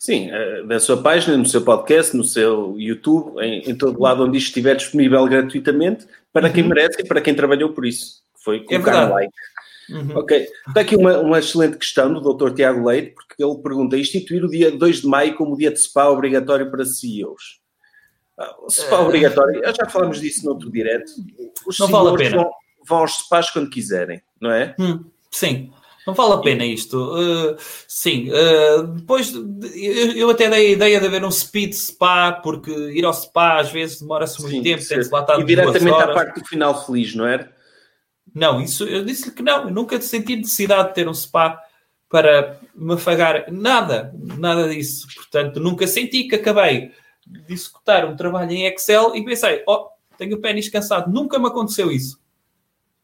Sim, na sua página, no seu podcast, no seu YouTube, em, em todo lado onde isto estiver disponível gratuitamente, para quem uhum. merece e para quem trabalhou por isso. Foi é colocar é um like. Uhum. Ok. Está aqui uma, uma excelente questão do Dr. Tiago Leite, porque ele pergunta: instituir o dia 2 de maio como dia de SPA obrigatório para CEOs. Ah, SPA uh... obrigatório, já falámos disso no outro direto. Os não vale a pena. Vão, vão aos SPAs quando quiserem, não é? Hum, sim. Não vale a pena isto. Uh, sim, uh, depois eu, eu, até dei a ideia de haver um speed spa, porque ir ao spa às vezes demora-se muito sim, tempo, tem-se lá estar E diretamente à parte do final feliz, não era? Não, isso eu disse-lhe que não, eu nunca senti necessidade de ter um spa para me afagar, nada, nada disso. Portanto, nunca senti que acabei de executar um trabalho em Excel e pensei, oh, tenho o pênis cansado, nunca me aconteceu isso.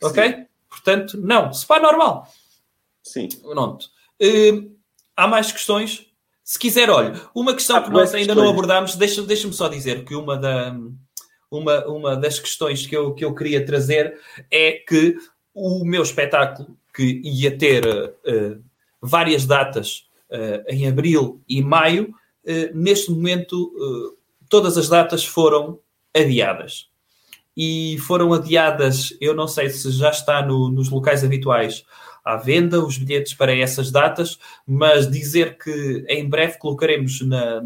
Ok? Sim. Portanto, não, spa normal. Sim. Pronto. Uh, há mais questões? Se quiser, olha, uma questão ah, que nós ainda questões. não abordámos, deixa-me deixa só dizer que uma, da, uma, uma das questões que eu, que eu queria trazer é que o meu espetáculo, que ia ter uh, várias datas uh, em abril e maio, neste momento todas as datas foram adiadas. E foram adiadas, eu não sei se já está no, nos locais habituais à venda os bilhetes para essas datas, mas dizer que em breve colocaremos na,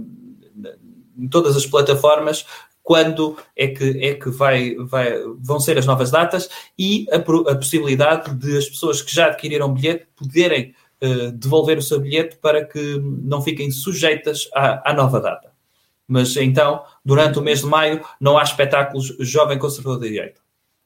na, em todas as plataformas quando é que, é que vai, vai, vão ser as novas datas e a, a possibilidade de as pessoas que já adquiriram bilhete poderem uh, devolver o seu bilhete para que não fiquem sujeitas à, à nova data. Mas então, durante o mês de maio, não há espetáculos Jovem Conservador de Direita.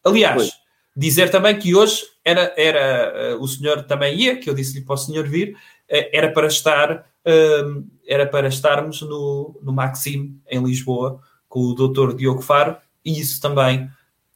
Aliás, Dizer também que hoje era, era uh, o senhor também ia, que eu disse-lhe para o senhor vir, uh, era para estar, uh, era para estarmos no, no Maxime, em Lisboa, com o doutor Diogo Faro, e isso também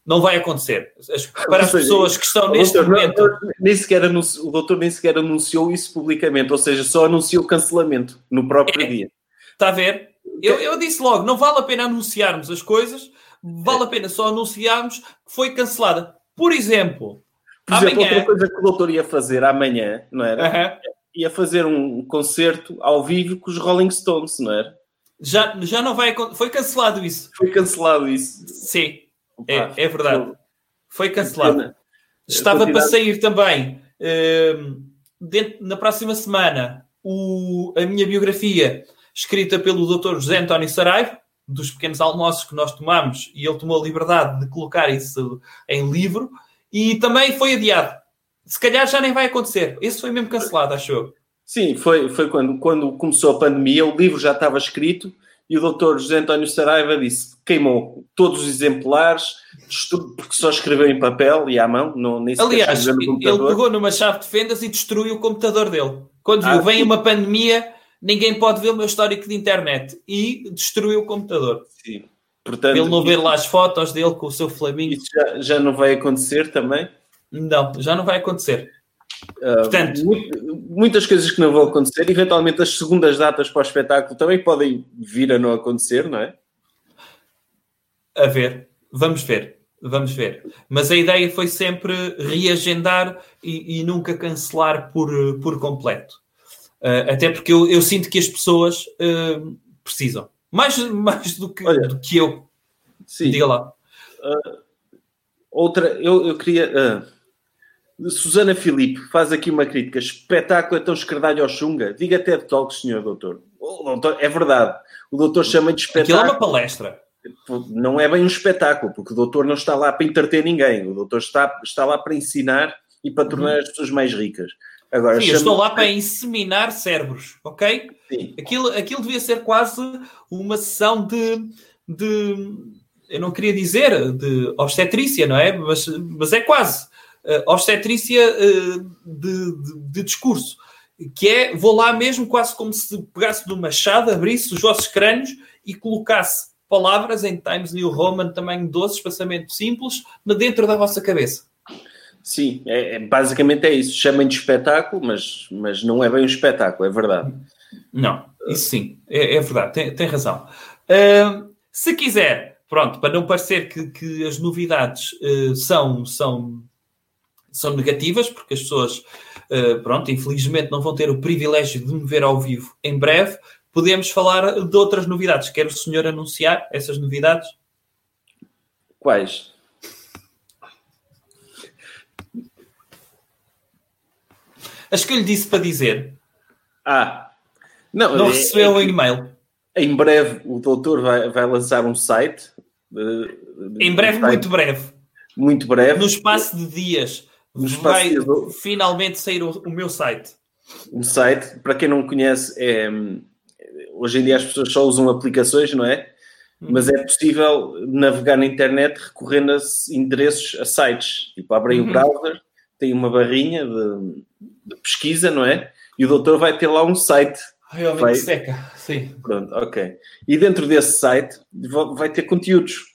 não vai acontecer. As, para as pessoas que estão neste doutor, momento. Não, nem sequer anuncio, o doutor nem sequer anunciou isso publicamente, ou seja, só anunciou o cancelamento no próprio é, dia. Está a ver? Eu, eu disse logo: não vale a pena anunciarmos as coisas, vale a pena só anunciarmos que foi cancelada. Por exemplo, Por exemplo, amanhã... outra coisa que o doutor ia fazer amanhã, não era? Ia fazer um concerto ao vivo com os Rolling Stones, não era? Já, já não vai. Foi cancelado isso. Foi cancelado isso. Sim, Opa, é, é verdade. Foi cancelado. Estava para sair também uh, dentro, na próxima semana o, a minha biografia escrita pelo Dr. José António Saraiva, dos pequenos almoços que nós tomamos e ele tomou a liberdade de colocar isso em livro e também foi adiado. Se calhar já nem vai acontecer. Esse foi mesmo cancelado, achou? Sim, foi, foi quando, quando começou a pandemia, o livro já estava escrito e o doutor José António Saraiva disse queimou todos os exemplares porque só escreveu em papel e à mão, não, nem Aliás, ele pegou numa chave de fendas e destruiu o computador dele. Quando ah, viu, vem sim. uma pandemia ninguém pode ver o meu histórico de internet. E destruiu o computador. Sim. Portanto, ele não ver lá as fotos dele com o seu Flamingo. Isso já, já não vai acontecer também? Não, já não vai acontecer. Uh, Portanto, muitas coisas que não vão acontecer, eventualmente as segundas datas para o espetáculo também podem vir a não acontecer, não é? A ver, vamos ver, vamos ver. Mas a ideia foi sempre reagendar e, e nunca cancelar por, por completo. Uh, até porque eu, eu, sinto que as pessoas uh, precisam. Mais, mais do, que, Olha, do que eu. Sim. Diga lá. Uh, outra, eu, eu queria. Susana Filipe faz aqui uma crítica. Espetáculo é tão escardalho ao chunga. Diga até de Talks, senhor doutor. Oh, doutor. É verdade. O doutor chama de espetáculo. Aquilo é uma palestra. Não é bem um espetáculo, porque o doutor não está lá para entreter ninguém. O doutor está, está lá para ensinar e para tornar uhum. as pessoas mais ricas. Agora, Sim, eu estou lá para inseminar cérebros, ok? Sim. Aquilo, aquilo devia ser quase uma sessão de, de eu não queria dizer de obstetrícia, não é? Mas, mas é quase uh, obstetrícia uh, de, de, de, discurso. que é, vou lá mesmo quase como se pegasse do machado, abrisse os vossos crânios e colocasse palavras em Times New Roman, tamanho 12, espaçamento simples, dentro da vossa cabeça. Sim, é, é, basicamente é isso. Chamem de espetáculo, mas, mas não é bem um espetáculo, é verdade. Não, isso sim, é, é verdade, tem, tem razão. Uh, se quiser, pronto, para não parecer que, que as novidades uh, são, são, são negativas, porque as pessoas, uh, pronto, infelizmente não vão ter o privilégio de me ver ao vivo em breve, podemos falar de outras novidades. Quer o senhor anunciar essas novidades? Quais? As que eu lhe disse para dizer. Ah, não, não é, recebeu o é, e-mail. Em breve o doutor vai, vai lançar um site. De, em breve, muito breve. Muito breve. No espaço de dias. No vai de dias. finalmente sair o, o, meu site. Um site, para quem não conhece, é, hoje em dia as pessoas só usam aplicações, não é? Mas é possível navegar na internet recorrendo a endereços, a sites. Tipo, abrem uhum. o browser, tem uma barrinha de, de, pesquisa, não é? E o doutor vai ter lá um site. Realmente vai... seca, sim. Pronto, ok. E dentro desse site vai ter conteúdos.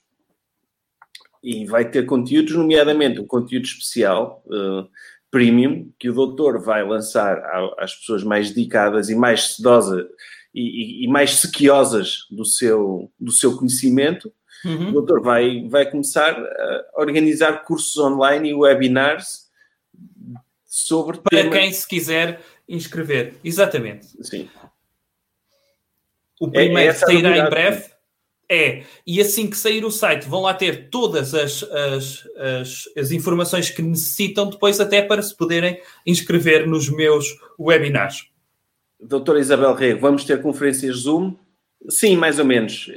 E vai ter conteúdos, nomeadamente um conteúdo especial, uh, premium, que o doutor vai lançar às pessoas mais dedicadas e mais sedosas e, e, mais sequiosas do seu, do seu conhecimento. Uhum. O doutor vai, vai começar a organizar cursos online e webinars sobre para tema... quem se quiser inscrever. Exatamente. Sim. O primeiro é, é sairá em breve. É, e assim que sair o site, vão lá ter todas as, as, as, as, informações que necessitam depois, até para se poderem inscrever nos meus webinars. Doutora Isabel Rego, vamos ter conferências Zoom? Sim, mais ou menos.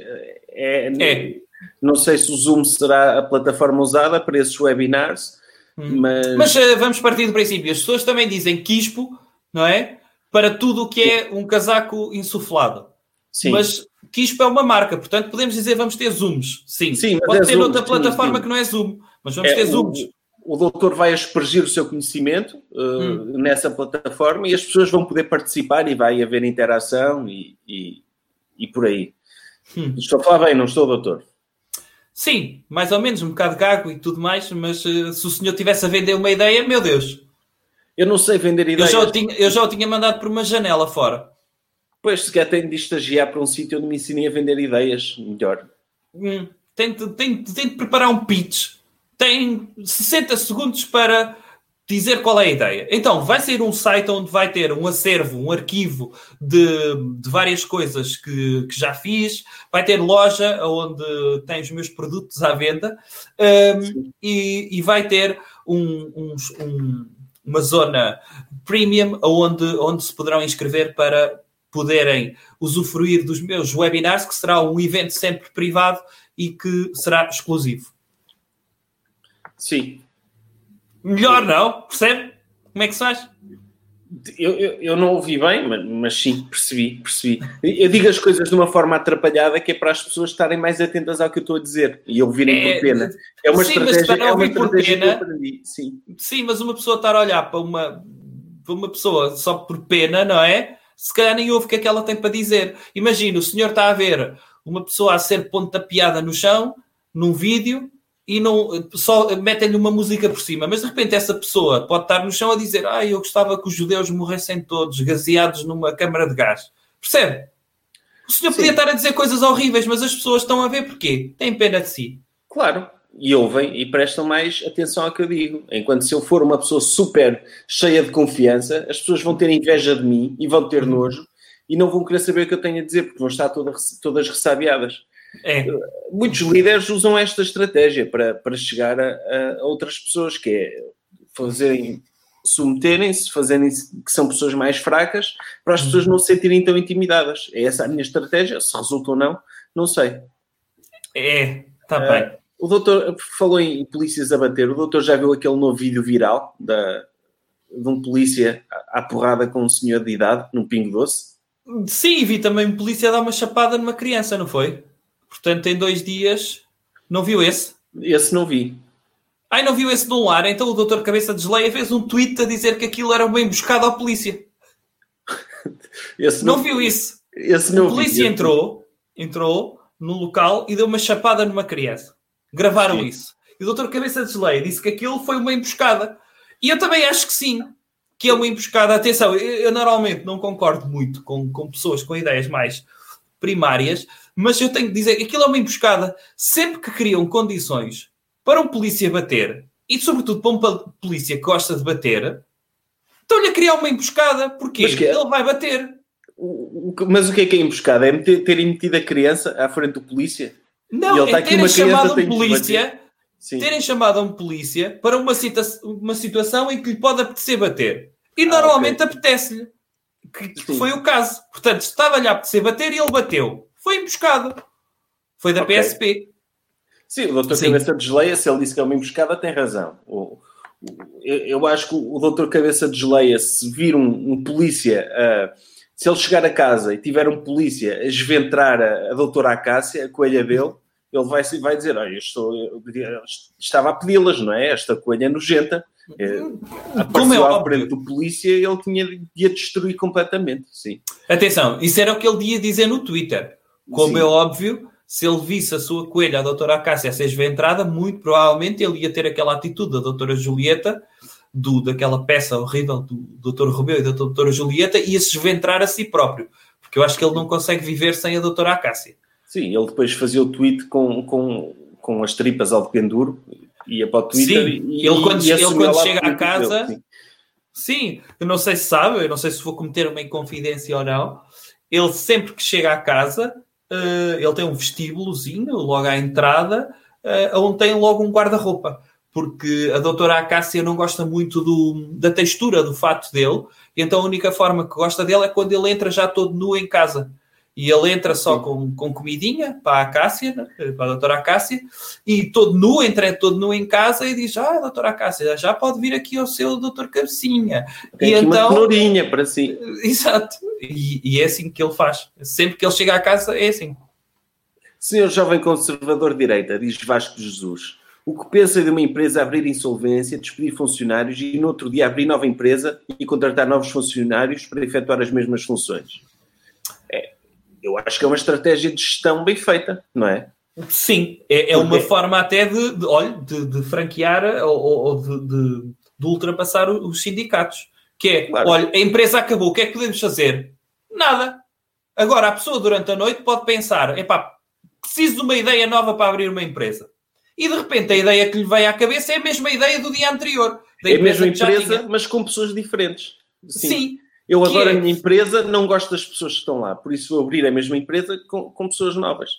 É, é. Não sei se o Zoom será a plataforma usada para esses webinars. Mas, Mas uh, vamos partir do princípio. As pessoas também dizem quispo, não é? Para tudo o que é um casaco insuflado. Sim. Mas Quispo é uma marca, portanto podemos dizer vamos ter zooms. Sim, sim pode é ter zoom, outra plataforma sim. que não é zoom, mas vamos é, ter zooms. O, o doutor vai aspergir o seu conhecimento uh, hum. nessa plataforma e as pessoas vão poder participar e vai haver interação e, e, e por aí. Hum. Estou a falar bem, não estou, doutor? Sim, mais ou menos, um bocado gago e tudo mais, mas uh, se o senhor tivesse a vender uma ideia, meu Deus. Eu não sei vender ideias. Eu já o tinha, eu já o tinha mandado por uma janela fora. Pois, se quer tenho de estagiar para um sítio onde me ensinei a vender ideias, melhor. Hum, tem, tem, tem de preparar um pitch. Tem 60 segundos para dizer qual é a ideia. Então, vai ser um site onde vai ter um acervo, um arquivo de, de várias coisas que, que, já fiz, vai ter loja onde tem os meus produtos à venda um, e, e, vai ter um, um, uma zona premium onde, onde se poderão inscrever para poderem usufruir dos meus webinars, que será um evento sempre privado e que será exclusivo. Sim, Melhor não, percebe? Como é que se faz? Eu, eu, eu, não ouvi bem, mas, mas, sim, percebi, percebi. Eu digo as coisas de uma forma atrapalhada que é para as pessoas estarem mais atentas ao que eu estou a dizer e ouvirem é, por pena. É uma sim, estratégia, mas é uma estratégia pena, que eu aprendi. Sim. sim, mas uma pessoa estar a olhar para uma, para uma pessoa só por pena, não é? Se calhar nem ouve o que é que ela tem para dizer. Imagina, o senhor está a ver uma pessoa a ser pontapeada no chão, num vídeo, e não só metem-lhe uma música por cima, mas de repente essa pessoa pode estar no chão a dizer ah, eu gostava que os judeus morressem todos gaseados numa câmara de gás. Percebe? O senhor Sim. podia estar a dizer coisas horríveis, mas as pessoas estão a ver porquê? Têm pena de si. Claro, e ouvem e prestam mais atenção ao que eu digo. Enquanto se eu for uma pessoa super cheia de confiança, as pessoas vão ter inveja de mim e vão ter uhum. nojo e não vão querer saber o que eu tenho a dizer, porque vão estar todas, todas ressabiadas. É. Muitos líderes usam esta estratégia para, para chegar a, a outras pessoas, que é fazerem submeterem-se, fazerem que são pessoas mais fracas, para as pessoas não se sentirem tão intimidadas. É essa a minha estratégia, se resulta ou não, não sei. É, está uh, bem. O doutor falou em polícias a bater, o doutor já viu aquele novo vídeo viral da, de um polícia à porrada com um senhor de idade, num pingo doce? Sim, vi também um polícia dar uma chapada numa criança, não foi? Portanto, em dois dias, não viu esse? Esse não vi. Ai, não viu esse de um lar? Então o doutor Cabeça de Desleia fez um tweet a dizer que aquilo era uma emboscada à polícia. Esse não, não viu isso. Esse não a polícia vi. entrou, entrou no local e deu uma chapada numa criança. Gravaram sim. isso. E o doutor Cabeça de Geleia disse que aquilo foi uma emboscada. E eu também acho que sim, que é uma emboscada. Atenção, eu, eu normalmente não concordo muito com, com pessoas com ideias mais primárias, mas eu tenho que dizer que aquilo é uma emboscada. Sempre que criam condições para um polícia bater, e sobretudo para um polícia que gosta de bater, estão-lhe a criar uma emboscada. Porquê? Mas que é? Ele vai bater. mas o que é que é emboscada? É meter, terem metido a criança à frente do polícia? Não, é terem chamado um polícia, terem chamado um polícia para uma, situa uma situação em que lhe pode apetecer bater. E ah, normalmente okay. apetece-lhe. Que, que foi o caso. Portanto, estava-lhe a apetecer bater e ele bateu. Foi emboscado. Foi da okay. PSP. Sim, o doutor Cabeça de Geleia, se ele disse que é uma emboscada, tem razão. O, eu, eu, acho que o doutor Cabeça de Geleia, se vir um, um polícia, uh, se ele chegar a casa e tiver um polícia a esventrar a, a doutora Acácia, a coelha dele, ele vai, vai dizer: Olha, eu estou, eu estava a pedi-las, não é? Esta coelha é nojenta. É, Como é frente do polícia, ele tinha de a destruir completamente. Sim. Atenção, isso era o que ele ia dizer no Twitter. Como Sim. é óbvio, se ele visse a sua coelha, a doutora Acácia, a ser esventrada, muito provavelmente ele ia ter aquela atitude da doutora Julieta, do, daquela peça horrível do doutor Romeu e da doutora Julieta, e ia se esventrar a si próprio. Porque eu acho que ele não consegue viver sem a doutora Acácia. Sim, ele depois fazia o tweet com, com, com as tripas ao penduro, ia para o Twitter sim, e ele quando, e ele quando chega à casa... Dele, sim. sim, eu não sei se sabe, eu não sei se vou cometer uma inconfidência ou não, ele sempre que chega à casa ele tem um vestíbulozinho logo à entrada, uh, onde tem logo um guarda-roupa. Porque a doutora Acácia não gosta muito do, da textura do fato dele, então a única forma que gosta dele é quando ele entra já todo nu em casa. E ele entra só com, com comidinha para a Acácia, né? para a doutora Acácia, e todo nu, entra todo nu em casa e diz: Ah, doutora Acácia, já pode vir aqui ao seu doutor Cabecinha. Tem e aqui então, uma cenourinha para si. Exato. E, e, é assim que ele faz. Sempre que ele chega à casa, é assim. Senhor jovem conservador de direita, diz Vasco Jesus. O que pensa de uma empresa abrir insolvência, despedir funcionários e no outro dia abrir nova empresa e contratar novos funcionários para efetuar as mesmas funções? Eu acho que é uma estratégia de gestão bem feita, não é? Sim, é, é uma forma até de, de, olha, de, de franquear ou, ou de, de, de, ultrapassar os sindicatos. Que é, claro. olha, a empresa acabou, o que é que podemos fazer? Nada. Agora, a pessoa durante a noite pode pensar, epá, preciso de uma ideia nova para abrir uma empresa. E de repente a ideia que lhe vem à cabeça é a mesma ideia do dia anterior. é a mesma empresa, mas com pessoas diferentes. Sim. Sim. Eu adoro é... a minha empresa, não gosto das pessoas que estão lá. Por isso vou abrir a mesma empresa com, com pessoas novas.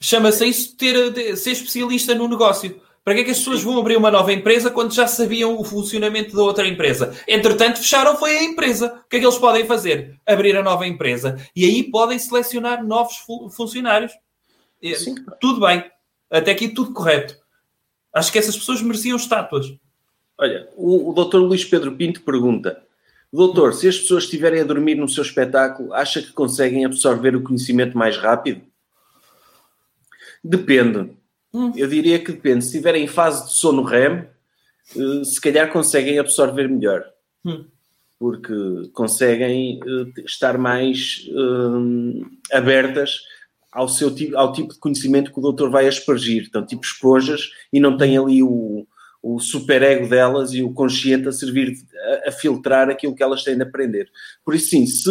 Chama-se isso ter, de, ser especialista no negócio. Para que é que as pessoas vão abrir uma nova empresa quando já sabiam o funcionamento da outra empresa? Entretanto, fecharam foi a empresa. O que é que eles podem fazer? Abrir a nova empresa. E aí podem selecionar novos funcionários. Sim. Tudo bem. Até aqui tudo correto. Acho que essas pessoas mereciam estátuas. Olha, o, o Dr. Luís Pedro Pinto pergunta: Doutor, se as pessoas estiverem a dormir no seu espetáculo, acha que conseguem absorver o conhecimento mais rápido? Depende. Hum. Eu diria que depende. Se estiverem em fase de sono REM, eh, se calhar conseguem absorver melhor. Hum. Porque conseguem eh, estar mais um, eh, abertas ao, seu, ao tipo de conhecimento que o doutor vai aspergir. Então, tipo esponjas, e não tem ali o, o superego delas e o consciente a servir a, a, filtrar aquilo que elas têm de aprender. Por isso, sim, se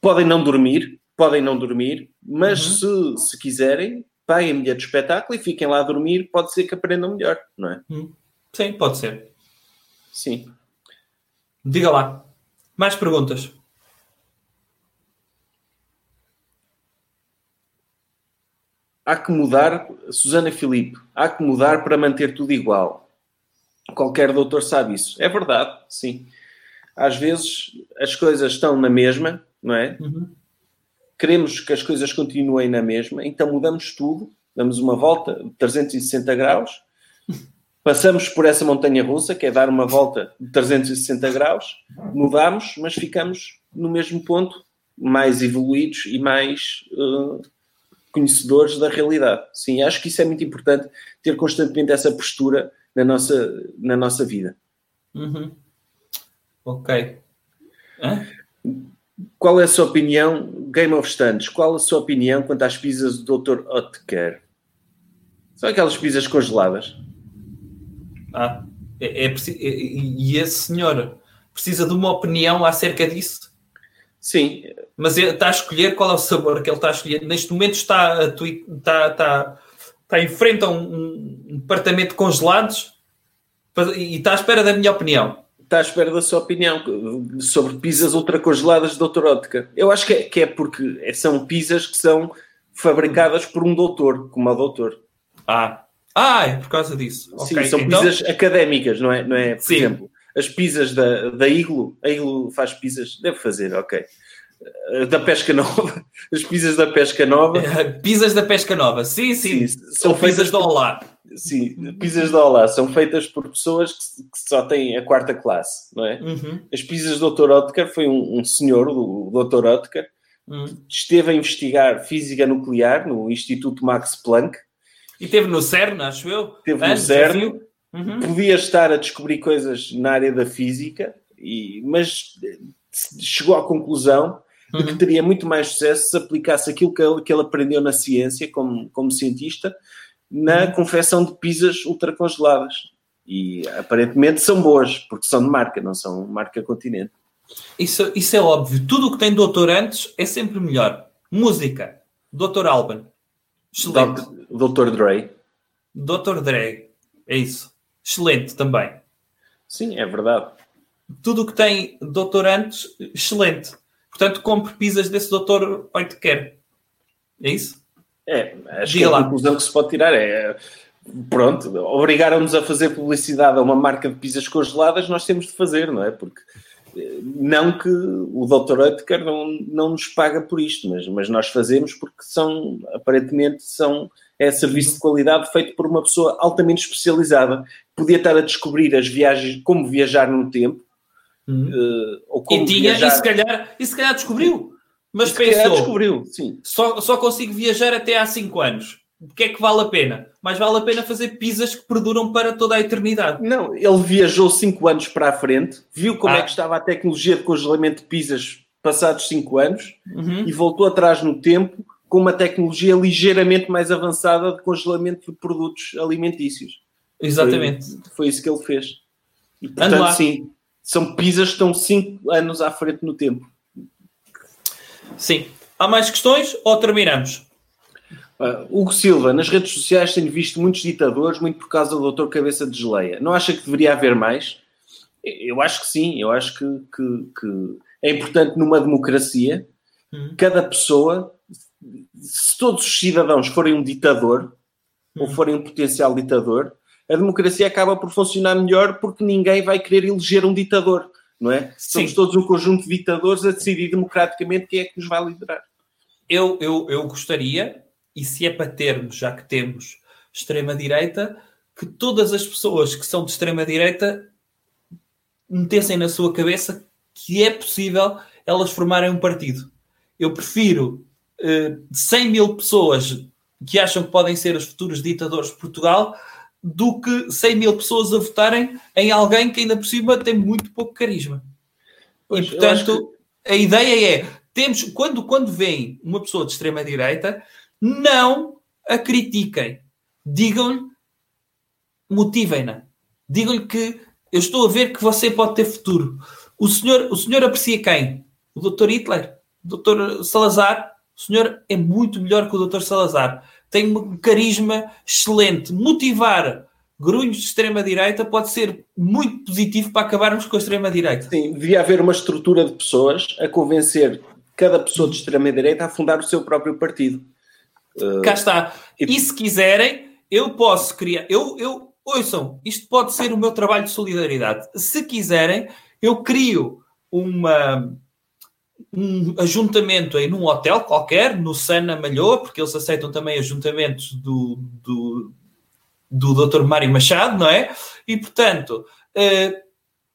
podem não dormir, podem não dormir, mas uhum. se, se quiserem, paguem bilhete de espetáculo e fiquem lá a dormir, pode ser que aprendam melhor, não é? Uhum. Sim, pode ser. Sim. Diga lá. Mais perguntas? há que mudar, Susana Filipe, há que mudar para manter tudo igual. Qualquer doutor sabe isso. É verdade, sim. Às vezes as coisas estão na mesma, não é? Uhum. Queremos que as coisas continuem na mesma, então mudamos tudo, damos uma volta de 360 graus, passamos por essa montanha russa, que é dar uma volta de 360 graus, mudamos, mas ficamos no mesmo ponto, mais evoluídos e mais uh, conhecedores da realidade. Sim, acho que isso é muito importante, ter constantemente essa postura na nossa, na nossa vida. Uhum. Ok. Hã? qual é a sua opinião, Game of Stands, qual a sua opinião quanto às pizzas do Dr. Otker? São aquelas pizzas congeladas? Ah, é, é, é, e esse senhor precisa de uma opinião acerca disso? Sim. Mas ele está a escolher qual é o sabor que ele está a escolher. Neste momento está, a está, está, está em frente a um, um departamento de congelados e está à espera da minha opinião. Está à espera da sua opinião sobre pizzas ultracongeladas do Dr. Ótica. Eu acho que é, que é porque são pizzas que são fabricadas por um doutor, como o doutor. Ah, ah é por causa disso. Sim, okay. são então... pizzas académicas, não é? Não é? Por Sim. exemplo, as pizzas da, da Iglo, a Iglo faz pizzas, deve fazer, ok. Eh, da Pesca Nova, as pizzas da Pesca Nova. pizzas da Pesca Nova, sim, sim. sim são, pizzas do Olá. Sim, pizzas do Olá são feitas por pessoas que, que, só têm a quarta classe, não é? Uhum. As pizzas do Dr. Oetker foi um, um senhor, o Dr. Oetker, uhum. esteve a investigar física nuclear no Instituto Max Planck. E teve no CERN, acho eu. Teve no CERN Uhum. Podia estar a descobrir coisas na área da física, e, mas chegou à conclusão uhum. que teria muito mais sucesso se aplicasse aquilo que ele, que ele aprendeu na ciência, como, como cientista, na uhum. confecção de pizzas ultracongeladas. E aparentemente são boas, porque são de marca, não são marca continente. Isso, isso é óbvio. Tudo o que tem doutorantes é sempre melhor. Música, Dr. Alban. Excelente. Dr. Dre. Dr. Dre. É isso excelente também. Sim, é verdade. Tudo o que tem doutorantes, excelente. Portanto, compre pizzas desse doutor Oitker. É isso? É, acho Diga que lá. a conclusão que se pode tirar é pronto, obrigaram-nos a fazer publicidade a uma marca de pizzas congeladas, nós temos de fazer, não é? Porque eh, não que o Dr. Oetker não, não nos paga por isto, mas, mas nós fazemos porque são, aparentemente, são é serviço de qualidade feito por uma pessoa altamente especializada. Podia estar a descobrir as viagens, como viajar no tempo. Uh, e, tinha, viajar... e, se calhar, e se calhar descobriu. Mas pensou, descobriu, sim. Só, só consigo viajar até há 5 anos. O que é que vale a pena? Mas vale a pena fazer pizzas que perduram para toda a eternidade. Não, ele viajou 5 anos para a frente, viu como é ah. é que estava a tecnologia de congelamento de pizzas passados 5 anos uhum. e voltou atrás no tempo com uma tecnologia ligeiramente mais avançada de congelamento de produtos alimentícios. Exatamente. Foi, foi isso que ele fez. E, portanto, sim, são pizzas que estão 5 anos à frente no tempo. Sim. Há mais questões ou terminamos? Uh, Hugo Silva, nas redes sociais tenho visto muitos ditadores, muito por causa do doutor Cabeça de Geleia. Não acha que deveria haver mais? Eu acho que sim, eu acho que, que, que é importante numa democracia hum. cada pessoa se todos os cidadãos forem um ditador, ou hum. forem um potencial ditador, a democracia acaba por funcionar melhor porque ninguém vai querer eleger um ditador, não é? Sim. Somos todos um conjunto de ditadores a decidir democraticamente quem é que nos vai liderar. Eu, eu, eu gostaria, e se é para termos, já que temos extrema-direita, que todas as pessoas que são de extrema-direita metessem na sua cabeça que é possível elas formarem um partido. Eu prefiro uh, 100 mil pessoas que acham que podem ser os futuros ditadores de Portugal do que 100 mil pessoas a votarem em alguém que ainda por cima tem muito pouco carisma. Pois, e portanto, que... a ideia é, temos, quando, quando vem uma pessoa de extrema-direita, não a critiquem. Digam-lhe, motivem-na. Digam-lhe que eu estou a ver que você pode ter futuro. O senhor, o senhor aprecia quem? O Dr. Hitler? O Dr. Salazar? O senhor é muito melhor que o Dr. Salazar. Tem um carisma excelente. Motivar grunhos de extrema-direita pode ser muito positivo para acabarmos com a extrema-direita. Sim, devia haver uma estrutura de pessoas a convencer cada pessoa de extrema-direita a fundar o seu próprio partido. Cá está. E se quiserem, eu posso criar. Eu, eu, ouçam, isto pode ser o meu trabalho de solidariedade. Se quiserem, eu crio uma um ajuntamento aí num hotel qualquer, no Sana Malhoa, porque eles aceitam também ajuntamentos do, do, do Dr. Mário Machado, não é? E portanto, uh,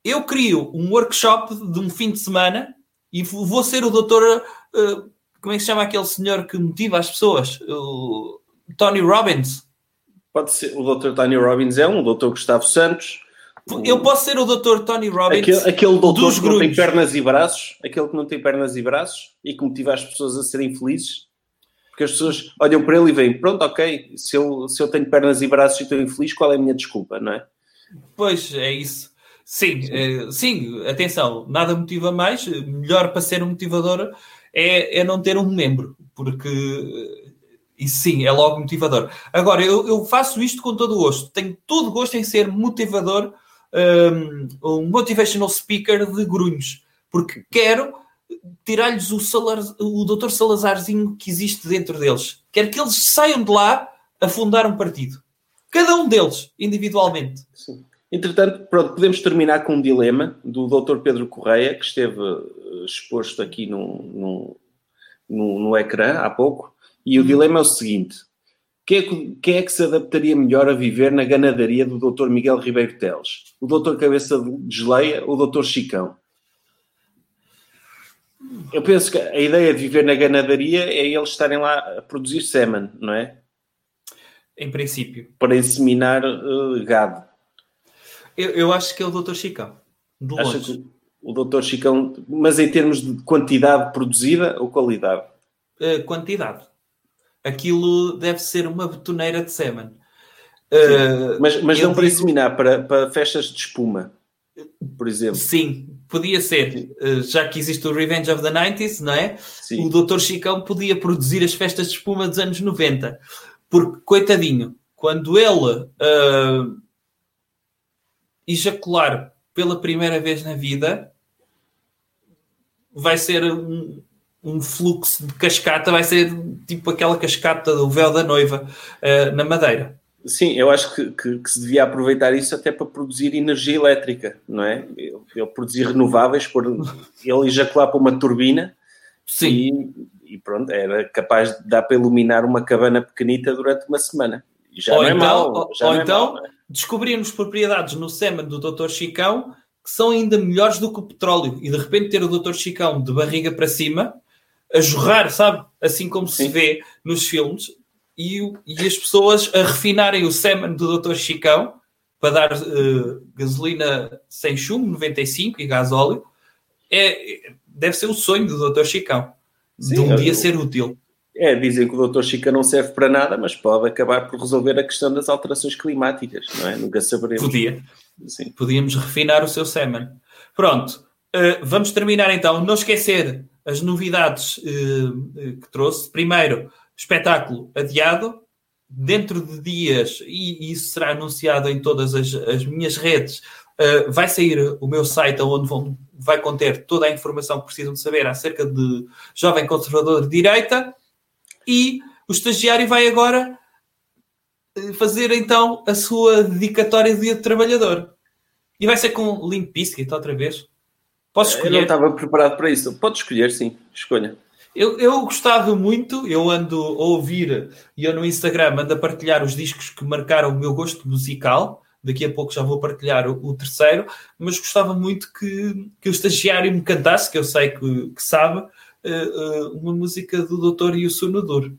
eu crio um workshop de um fim de semana e vou ser o doutor. Uh, como é que se chama aquele senhor que motiva as pessoas? O Tony Robbins. Pode ser. O doutor Tony Robbins é um, o doutor Gustavo Santos, Eu posso ser o Dr. Tony Robbins. Aquele, aquele doutor que não tem pernas e braços, aquele que não tem pernas e braços e que motiva as pessoas a serem felizes. Porque as pessoas olham para ele e veem, pronto, ok, se eu, se eu tenho pernas e braços e estou infeliz, qual é a minha desculpa, não é? Pois, é isso. Sim, sim, eh, sim atenção, nada motiva mais, melhor para ser um motivador é, é não ter um membro, porque eh, isso sim, é logo motivador. Agora, eu, eu faço isto com todo o gosto, tenho todo o gosto em ser motivador um, motivational speaker de grunhos, porque quero tirar-lhes o, Salar, o Dr. Salazarzinho que existe dentro deles. Quero que eles saiam de lá a fundar um partido. Cada um deles, individualmente. Sim. Entretanto, pronto, podemos terminar com um dilema do Dr. Pedro Correia, que esteve eh, exposto aqui no, no, no, no ecrã há pouco. E o hum. dilema é o seguinte: quem é, que, quem é, que, se adaptaria melhor a viver na ganadaria do Dr. Miguel Ribeiro Teles? O Dr. Cabeça de Geleia ou o Dr. Chicão? Eu penso que a ideia de viver na ganadaria é eles estarem lá a produzir semen, não é? Em princípio. Para inseminar uh, gado. Eu, eu, acho que é o Dr. Chicão. De longe. o Dr. Chicão, mas em termos de quantidade produzida ou qualidade? Uh, quantidade aquilo deve ser uma betoneira de semen. Uh, mas mas não para inseminar, para, para festas de espuma, por exemplo. Sim, podia ser. Uh, já que existe o Revenge of the 90s, não é? Sim. O Dr. Chicão podia produzir as festas de espuma dos anos 90. Porque, coitadinho, quando ele uh, ejacular pela primeira vez na vida, vai ser um, um fluxo de cascata, vai ser tipo aquela cascata do véu da noiva uh, na Madeira. Sim, eu acho que, que, que, se devia aproveitar isso até para produzir energia elétrica, não é? Ele, produzir renováveis, por, ele ejacular para uma turbina Sim. E, e, pronto, era capaz de dar para iluminar uma cabana pequenita durante uma semana. Já ou não é então, mal. Já ou é então, é descobrimos propriedades no SEMA do Dr. Chicão que são ainda melhores do que o petróleo e de repente ter o Dr. Chicão de barriga para cima a jorrar, sabe? Assim como Sim. se vê nos filmes, e, e, as pessoas a refinarem o semen do Dr. Chicão para dar uh, gasolina sem chumbo, 95 e gasóleo, é, deve ser o sonho do Dr. Chicão Sim, de um dia ser útil. É, dizem que o Dr. Chica não serve para nada, mas pode acabar por resolver a questão das alterações climáticas, não é? Nunca saberemos. Podia. Sim. Podíamos refinar o seu semen. Pronto, uh, vamos terminar então. Não esquecer as novidades uh, que trouxe. Primeiro, espetáculo adiado, dentro de dias, e isso será anunciado em todas as, as minhas redes, uh, vai sair o meu site onde vão, vai conter toda a informação que precisam de saber acerca de Jovem Conservador de Direita, e o estagiário vai agora fazer então a sua dedicatória de dia de trabalhador. E vai ser com Limp Bizkit outra vez. Posso escolher? Eu não estava preparado para isso. Pode escolher, sim. Escolha. Eu, eu gostava muito, eu ando a ouvir e eu no Instagram ando a partilhar os discos que marcaram o meu gosto musical. Daqui a pouco já vou partilhar o, o terceiro, mas gostava muito que, que o estagiário me cantasse, que eu sei que, que sabe, uh, uh, uma música do Dr. Yusunudur.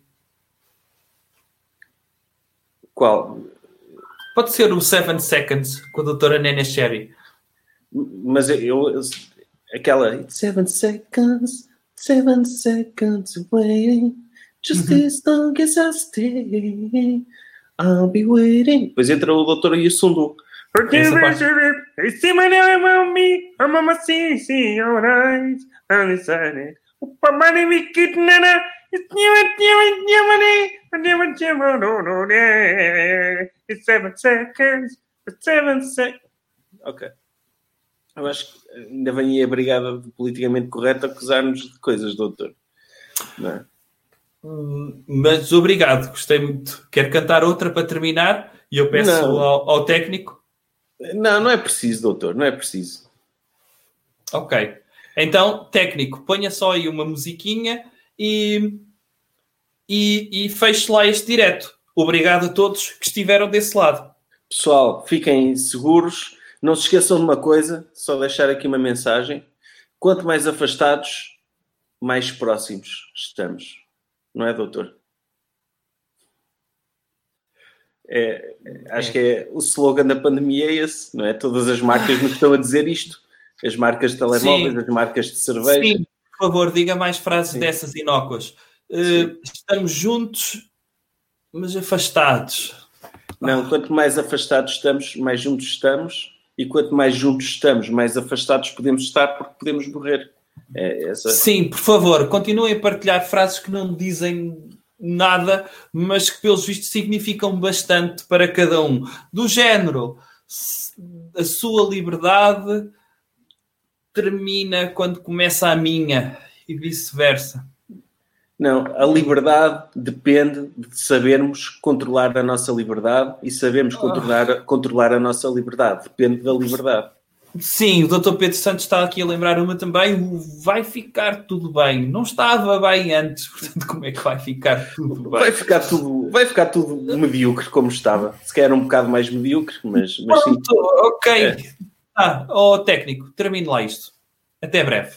Qual? Pode ser o Seven Seconds com a doutora Nene Sherry. Mas eu, eu aquela seven seconds, seven seconds away, just uhum. as long as I stay, I'll be waiting. Depois entra o doutor Yusundu. Seven seconds, seven seconds. Ok. Eu acho que ainda vem a brigada politicamente correto acusar-nos de coisas, doutor. Não é? Mas obrigado, gostei muito. Quero cantar outra para terminar e eu peço ao, ao, técnico. Não, não é preciso, doutor, não é preciso. Ok. Então, técnico, ponha só aí uma musiquinha e, e, e feche lá este direto. Obrigado a todos que estiveram desse lado. Pessoal, fiquem seguros não se esqueçam de uma coisa, só deixar aqui uma mensagem. Quanto mais afastados, mais próximos estamos. Não é, doutor? É, acho que é o slogan da pandemia é esse, não é? Todas as marcas nos estão a dizer isto. As marcas de telemóveis, Sim. as marcas de cerveja. Sim, por favor, diga mais frases Sim. dessas inócuas. Uh, estamos juntos, mas afastados. Não, quanto mais afastados estamos, mais juntos estamos. E quanto mais juntos estamos, mais afastados podemos estar, porque podemos morrer. É essa... Sim, por favor, continuem a partilhar frases que não dizem nada, mas que pelos vistos significam bastante para cada um. Do género, a sua liberdade termina quando começa a minha e vice-versa. Não, a liberdade depende de sabermos controlar a nossa liberdade e sabemos controlar, oh. controlar a nossa liberdade. Depende da liberdade. Sim, o Dr. Pedro Santos está aqui a lembrar uma também. O vai ficar tudo bem. Não estava bem antes, portanto, como é que vai ficar tudo bem? Vai ficar tudo, vai ficar tudo medíocre como estava. Se calhar um bocado mais medíocre, mas, mas Pronto, sim. ok. É. Ah, ó oh, técnico, termine lá isto. Até breve.